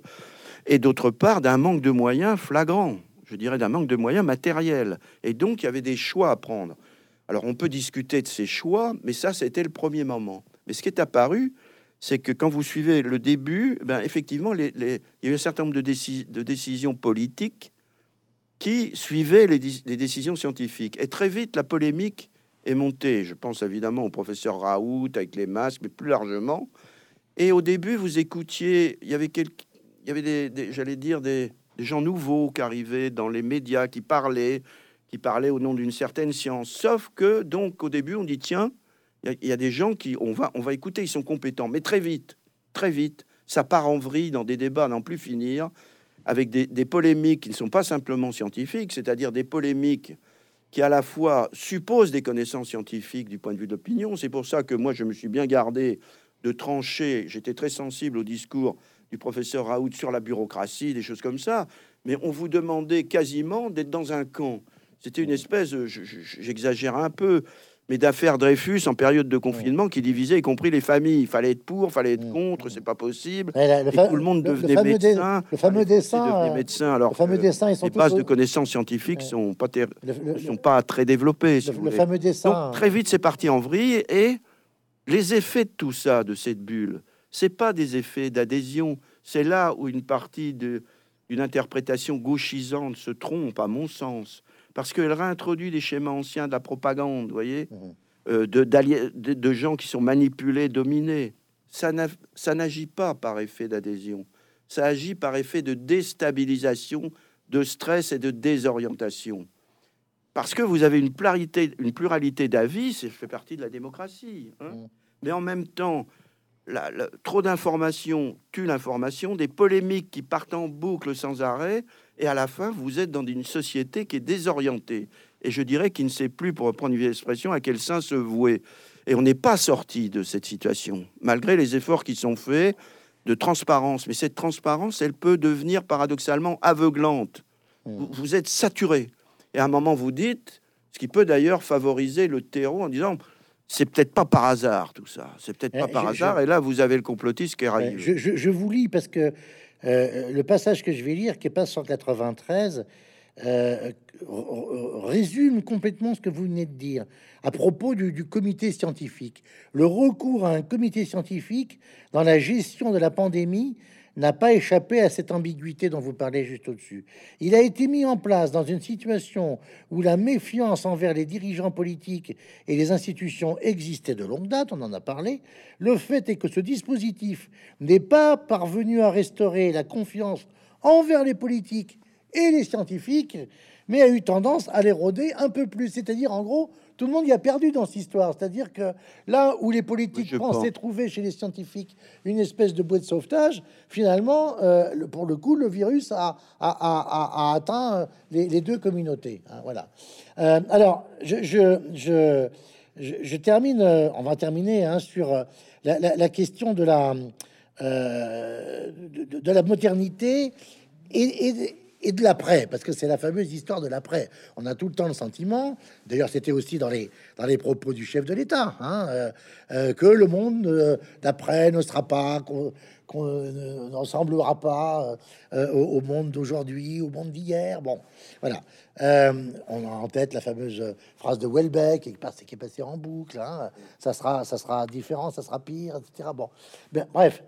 et d'autre part d'un manque de moyens flagrant je dirais, d'un manque de moyens matériels. Et donc, il y avait des choix à prendre. Alors, on peut discuter de ces choix, mais ça, c'était le premier moment. Mais ce qui est apparu, c'est que quand vous suivez le début, ben, effectivement, les, il y a eu un certain nombre de, décisions politiques qui suivaient les, les, décisions scientifiques. Et très vite, la polémique est montée. Je pense évidemment au professeur Raoult avec les masques, mais plus largement. Et au début, vous écoutiez, il y avait quelques, des j'allais dire, des, des gens nouveaux qui arrivaient dans les médias, qui parlaient, qui parlaient au nom d'une certaine science. Sauf que, donc, au début, on dit tiens, il y, a des gens qui, on va, on va écouter, ils sont compétents. Mais très vite, très vite, ça part en vrille dans des débats n'en plus finir, avec des, polémiques qui ne sont pas simplement scientifiques, c'est-à-dire des polémiques qui à la fois suppose des connaissances scientifiques du point de vue de l'opinion. C'est pour ça que moi, je me suis bien gardé de trancher. J'étais très sensible au discours du professeur Raoult sur la bureaucratie, des choses comme ça. Mais on vous demandait quasiment d'être dans un camp. C'était une espèce, j'exagère un peu, mais d'affaires Dreyfus en période de confinement qui divisait, y compris les familles. Il fallait être pour, il fallait être contre, c'est pas possible. le tout le monde devenait le médecin. le fameux dessin. Euh, médecin. Alors, le fameux dessin, ils sont les bases de connaissances scientifiques sont pas sont pas très développées. le, fameux dessin. Donc, très vite, c'est parti en vrille et les effets de tout ça, de cette bulle, c'est pas des effets d'adhésion. C'est là où une partie de une interprétation gauchisante se trompe, à mon sens parce qu'elle réintroduit des schémas anciens de la propagande, vous voyez, mmh. euh, de, de, gens qui sont manipulés, dominés. Ça n'agit pas par effet d'adhésion, ça agit par effet de déstabilisation, de stress et de désorientation. Parce que vous avez une pluralité, une pluralité d'avis, ça fait partie de la démocratie. Hein. Mmh. Mais en même temps, trop d'informations tue l'information, des polémiques qui partent en boucle sans arrêt, et à la fin, vous êtes dans une société qui est désorientée. Et je dirais qu'il ne sait plus, pour reprendre une expression, à quel sein se vouer. Et on n'est pas sorti de cette situation, malgré les efforts qui sont faits de transparence. Mais cette transparence, elle peut devenir paradoxalement aveuglante. Mmh. Vous, êtes saturé. Et à un moment, vous dites, ce qui peut d'ailleurs favoriser le terreau en disant, c'est peut-être pas par hasard tout ça. C'est peut-être pas eh, par hasard. Et là, vous avez le complotiste qui arrive. Je, je, vous lis parce que euh, le passage que je vais lire, qui est pas 193, euh, résume complètement ce que vous venez de dire à propos du, du, comité scientifique. Le recours à un comité scientifique dans la gestion de la pandémie n'a pas échappé à cette ambiguïté dont vous parlez juste au-dessus. Il a été mis en place dans une situation où la méfiance envers les dirigeants politiques et les institutions existait de longue date, on en a parlé. Le fait est que ce dispositif n'est pas parvenu à restaurer la confiance envers les politiques et les scientifiques, mais a eu tendance à l'éroder un peu plus. C'est-à-dire, en gros, tout le monde y a perdu dans cette histoire. C'est-à-dire que là où les politiques pensaient trouver chez les scientifiques une espèce de bouée de sauvetage, finalement, euh, pour le coup, le virus a, atteint euh, les, deux communautés. Hein, voilà. Euh, alors, je, termine, on va terminer hein, sur la, question de la, de, la modernité et, et de l'après, parce que c'est la fameuse histoire de l'après. On a tout le temps le sentiment, d'ailleurs c'était aussi dans les, dans les propos du chef de l'État, hein, euh, euh, que le monde euh, d'après ne sera pas, qu'on ne ressemblera pas au, monde d'aujourd'hui, au monde d'hier. Bon, voilà. on a en tête la fameuse phrase de Welbeck qui, qui est passée en boucle. Hein. ça, sera, ça sera différent, ça sera pire, etc. Bon, ben, bref.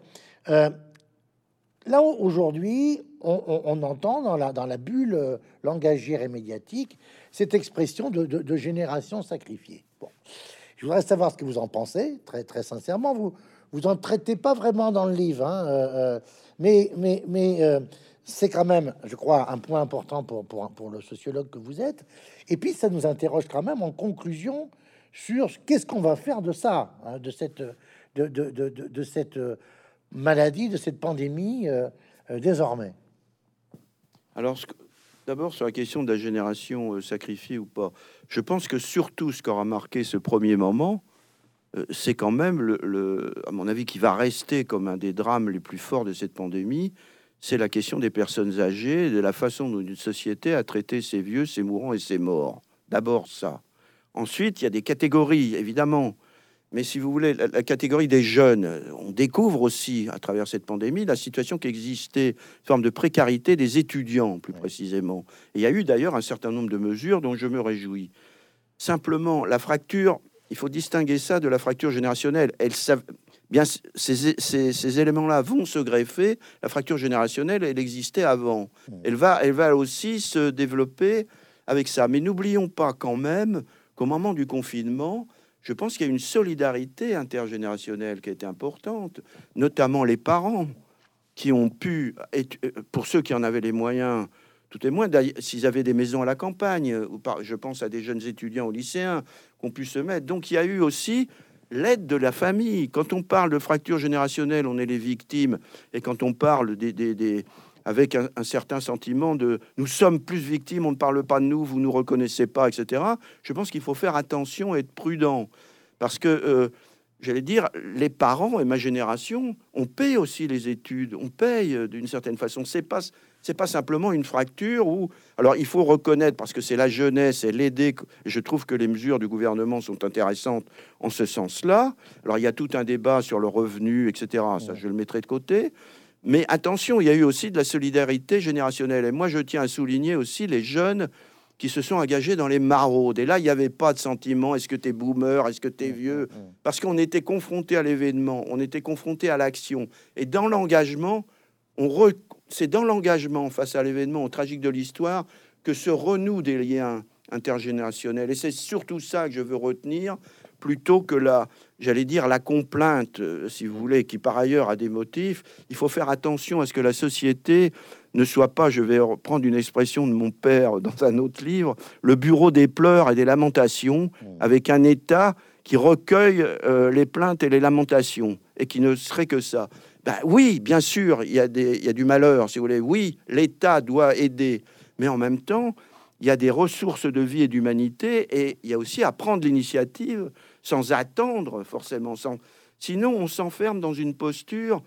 Là, aujourd'hui, on, entend dans la, bulle euh, langagière et médiatique cette expression de, génération sacrifiée. Bon. Je voudrais savoir ce que vous en pensez, très, très sincèrement. Vous vous en traitez pas vraiment dans le livre, hein, euh, euh, mais, mais, mais c'est quand même, je crois, un point important pour, pour, pour, le sociologue que vous êtes. Et puis, ça nous interroge quand même en conclusion sur qu'est-ce qu'on va faire de ça, hein, de cette, de, de cette maladie, de cette pandémie euh, euh, désormais Alors, d'abord sur la question de la génération euh, sacrifiée ou pas, je pense que surtout ce qu'aura marqué ce premier moment, c'est quand même, le, à mon avis, qui va rester comme un des drames les plus forts de cette pandémie, c'est la question des personnes âgées, de la façon dont une société a traité ses vieux, ses mourants et ses morts. D'abord ça. Ensuite, il y a des catégories, évidemment. Mais si vous voulez, la, catégorie des jeunes, on découvre aussi à travers cette pandémie la situation qui existait, une forme de précarité des étudiants, plus précisément. Et il y a eu d'ailleurs un certain nombre de mesures dont je me réjouis. Simplement, la fracture, il faut distinguer ça de la fracture générationnelle. Elle, bien, ces, ces, éléments-là vont se greffer. La fracture générationnelle, elle existait avant. Elle va, elle va aussi se développer avec ça. Mais n'oublions pas quand même qu'au moment du confinement, je pense qu'il y a une solidarité intergénérationnelle qui est importante, notamment les parents qui ont pu, pour ceux qui en avaient les moyens, tout est moins, s'ils avaient des maisons à la campagne, ou je pense à des jeunes étudiants ou lycéens, qu'on pu se mettre. Donc il y a eu aussi l'aide de la famille. Quand on parle de fracture générationnelle, on est les victimes, et quand on parle des, avec un, certain sentiment de nous sommes plus victimes, on ne parle pas de nous, vous nous reconnaissez pas, etc. Je pense qu'il faut faire attention et être prudent parce que euh, j'allais dire, les parents et ma génération, on paye aussi les études, on paye euh, d'une certaine façon. C'est pas c'est pas simplement une fracture ou alors il faut reconnaître parce que c'est la jeunesse et l'aider. Je trouve que les mesures du gouvernement sont intéressantes en ce sens-là. Alors il y a tout un débat sur le revenu, etc. Ça, je le mettrai de côté. Mais attention, il y a eu aussi de la solidarité générationnelle. Et moi, je tiens à souligner aussi les jeunes qui se sont engagés dans les maraudes. Et là, il n'y avait pas de sentiment, est-ce que tu es boomer, est-ce que tu es vieux Parce qu'on était confronté à l'événement, on était confronté à l'action. Et dans l'engagement, on c'est dans l'engagement face à l'événement tragique de l'histoire que se renouent des liens intergénérationnels. Et c'est surtout ça que je veux retenir, plutôt que la, j'allais dire, la complainte, euh, si vous voulez, qui par ailleurs a des motifs. Il faut faire attention à ce que la société ne soit pas, je vais reprendre une expression de mon père dans un autre livre, le bureau des pleurs et des lamentations, mmh. avec un État qui recueille euh, les plaintes et les lamentations, et qui ne serait que ça. Ben oui, bien sûr, il y, a des, il y a du malheur, si vous voulez. Oui, l'État doit aider, mais en même temps, il y a des ressources de vie et d'humanité, et il y a aussi à prendre l'initiative sans attendre forcément. Sinon, on s'enferme dans une posture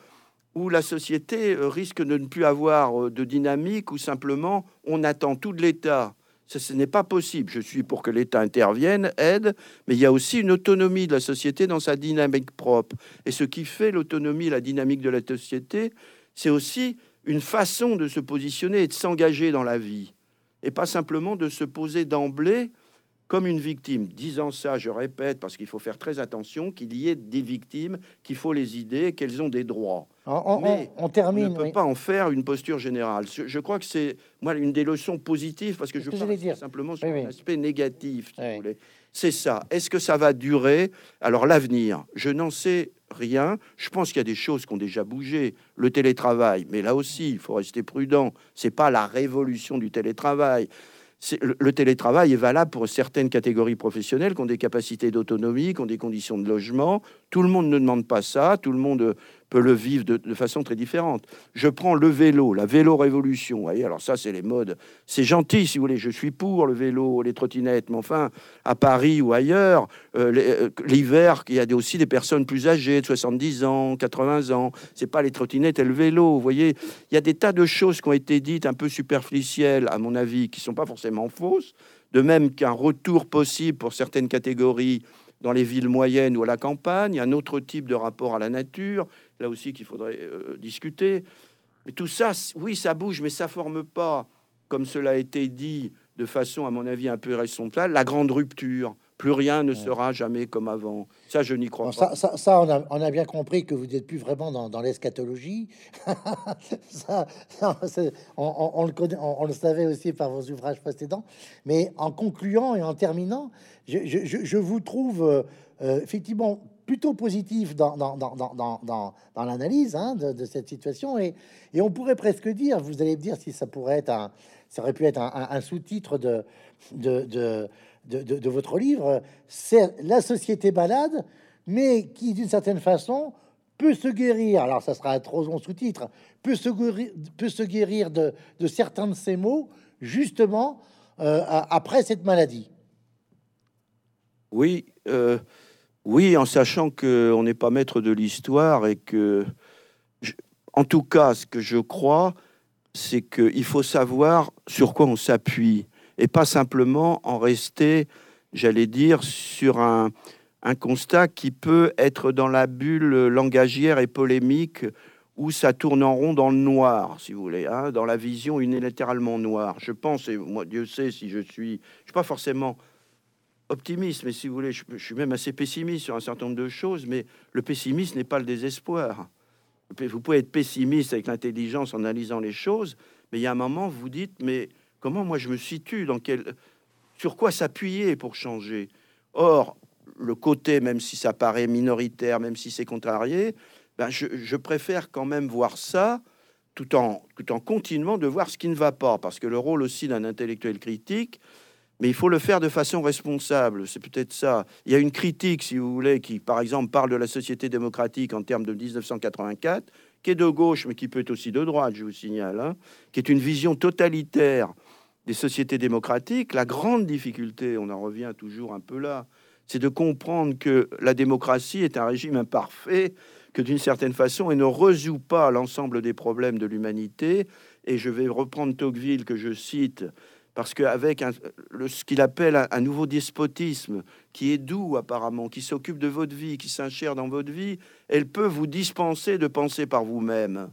où la société euh, risque de ne plus avoir euh, de dynamique, ou simplement on attend tout de l'État. Ce n'est pas possible. Je suis pour que l'État intervienne, aide, mais il y a aussi une autonomie de la société dans sa dynamique propre. Et ce qui fait l'autonomie, la dynamique de la société, c'est aussi une façon de se positionner et de s'engager dans la vie, et pas simplement de se poser d'emblée comme une victime. Disant ça, je répète, parce qu'il faut faire très attention qu'il y ait des victimes, qu'il faut les aider, qu'elles ont des droits. On, termine. On ne peut pas en faire une posture générale. Je, crois que c'est moi une des leçons positives, parce que je parle dire. simplement sur un aspect négatif, C'est ça. Est-ce que ça va durer? Alors l'avenir, je n'en sais rien. Je pense qu'il y a des choses qui ont déjà bougé. Le télétravail, mais là aussi, il faut rester prudent. C'est pas la révolution du télétravail le, télétravail est valable pour certaines catégories professionnelles qui ont des capacités d'autonomie, qui ont des conditions de logement. Tout le monde ne demande pas ça, tout le monde le vivre de, façon très différente. Je prends le vélo, la vélo révolution. Voyez, alors ça, c'est les modes. C'est gentil, si vous voulez. Je suis pour le vélo, les trottinettes, mais enfin, à Paris ou ailleurs, euh, euh, l'hiver, il y a aussi des personnes plus âgées, de 70 ans, 80 ans. C'est pas les trottinettes et le vélo. Vous voyez, il y a des tas de choses qui ont été dites un peu superficielles, à mon avis, qui sont pas forcément fausses. De même qu'un retour possible pour certaines catégories dans les villes moyennes ou à la campagne, un autre type de rapport à la nature, là aussi qu'il faudrait euh, discuter. Mais tout ça, oui, ça bouge, mais ça forme pas, comme cela a été dit de façon, à mon avis, un peu irresponsable, la grande rupture. Plus rien ne sera jamais comme avant. Ça, je n'y crois pas. Ça, ça, on, a, on, a, bien compris que vous n'êtes plus vraiment dans, dans l'eschatologie. ça, on, on, le connaît, on, le savait aussi par vos ouvrages précédents. Mais en concluant et en terminant, je, je, je vous trouve euh, euh, effectivement plutôt positif dans, dans, dans, dans, l'analyse hein, de, de, cette situation. Et, et, on pourrait presque dire, vous allez me dire si ça pourrait être un, ça aurait pu être un, sous-titre de, de, de, de, votre livre, c'est la société balade, mais qui d'une certaine façon peut se guérir. Alors ça sera un trop long sous-titre, peut se guérir, peut se guérir de, de certains de ces mots justement euh, après cette maladie. Oui. Euh oui, en sachant qu'on n'est pas maître de l'histoire et que, en tout cas, ce que je crois, c'est qu'il faut savoir sur quoi on s'appuie et pas simplement en rester, j'allais dire, sur un, constat qui peut être dans la bulle langagière et polémique où ça tourne en rond dans le noir, si vous voulez, hein, dans la vision unilatéralement noire. Je pense, et moi, Dieu sait si je suis, je suis pas forcément optimiste, mais si vous voulez, je, suis même assez pessimiste sur un certain nombre de choses, mais le pessimisme n'est pas le désespoir. Vous pouvez être pessimiste avec l'intelligence en analysant les choses, mais il y a un moment, vous dites, mais comment moi je me situe, dans quel, sur quoi s'appuyer pour changer? Or, le côté, même si ça paraît minoritaire, même si c'est contrarié, ben je, préfère quand même voir ça tout en, tout en continuant de voir ce qui ne va pas, parce que le rôle aussi d'un intellectuel critique, mais il faut le faire de façon responsable. C'est peut-être ça. Il y a une critique, si vous voulez, qui, par exemple, parle de la société démocratique en termes de 1984, qui est de gauche, mais qui peut être aussi de droite, je vous signale, hein, qui est une vision totalitaire des sociétés démocratiques. La grande difficulté, on en revient toujours un peu là, c'est de comprendre que la démocratie est un régime imparfait, que d'une certaine façon, elle ne résout pas l'ensemble des problèmes de l'humanité. Et je vais reprendre Tocqueville que je cite parce qu'avec ce qu'il appelle un, nouveau despotisme, qui est doux apparemment, qui s'occupe de votre vie, qui s'insère dans votre vie, elle peut vous dispenser de penser par vous-même.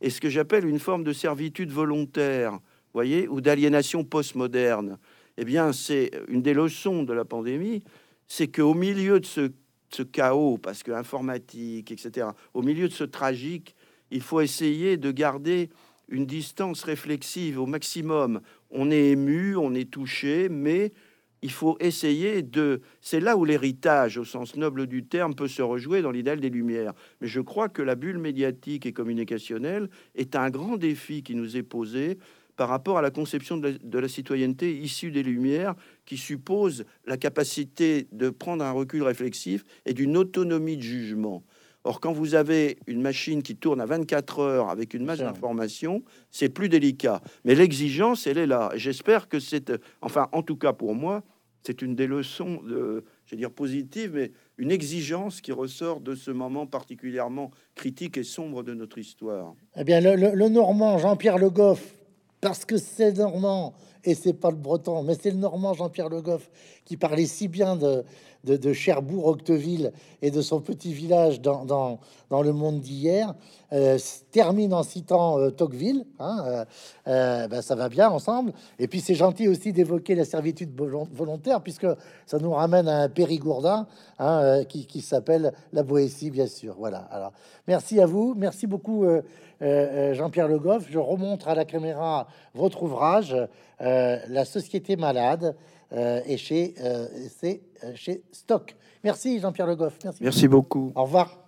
Et ce que j'appelle une forme de servitude volontaire, voyez, ou d'aliénation postmoderne, eh bien, c'est une des leçons de la pandémie, c'est qu'au milieu de ce, ce chaos, parce que informatique, etc., au milieu de ce tragique, il faut essayer de garder une distance réflexive au maximum. On est ému, on est touché, mais il faut essayer de... C'est là où l'héritage, au sens noble du terme, peut se rejouer dans l'idéal des Lumières. Mais je crois que la bulle médiatique et communicationnelle est un grand défi qui nous est posé par rapport à la conception de la, de la citoyenneté issue des Lumières, qui suppose la capacité de prendre un recul réflexif et d'une autonomie de jugement. Or, quand vous avez une machine qui tourne à 24 heures avec une masse d'informations, c'est plus délicat. Mais l'exigence, elle est là. J'espère que c'est, enfin, en tout cas pour moi, c'est une des leçons, de, je veux dire positives, mais une exigence qui ressort de ce moment particulièrement critique et sombre de notre histoire. Eh bien, le, le Normand Jean-Pierre Le Goff, parce que c'est Normand et c'est pas le Breton, mais c'est le Normand Jean-Pierre Le Goff qui parlait si bien de, Cherbourg, Octeville et de son petit village dans, dans, le monde d'hier, euh, termine en citant euh, Tocqueville. Hein, euh, ben, ça va bien ensemble. Et puis c'est gentil aussi d'évoquer la servitude volontaire, puisque ça nous ramène à un Périgourdin hein, qui, qui s'appelle la Boétie, bien sûr. Voilà. Alors, merci à vous. Merci beaucoup, Jean-Pierre Le Goff. Je remontre à la caméra votre ouvrage, La Société malade. Euh, et chez, euh, c'est euh, chez Stock. Merci Jean-Pierre Le Goff. Merci. Merci beaucoup. Au revoir.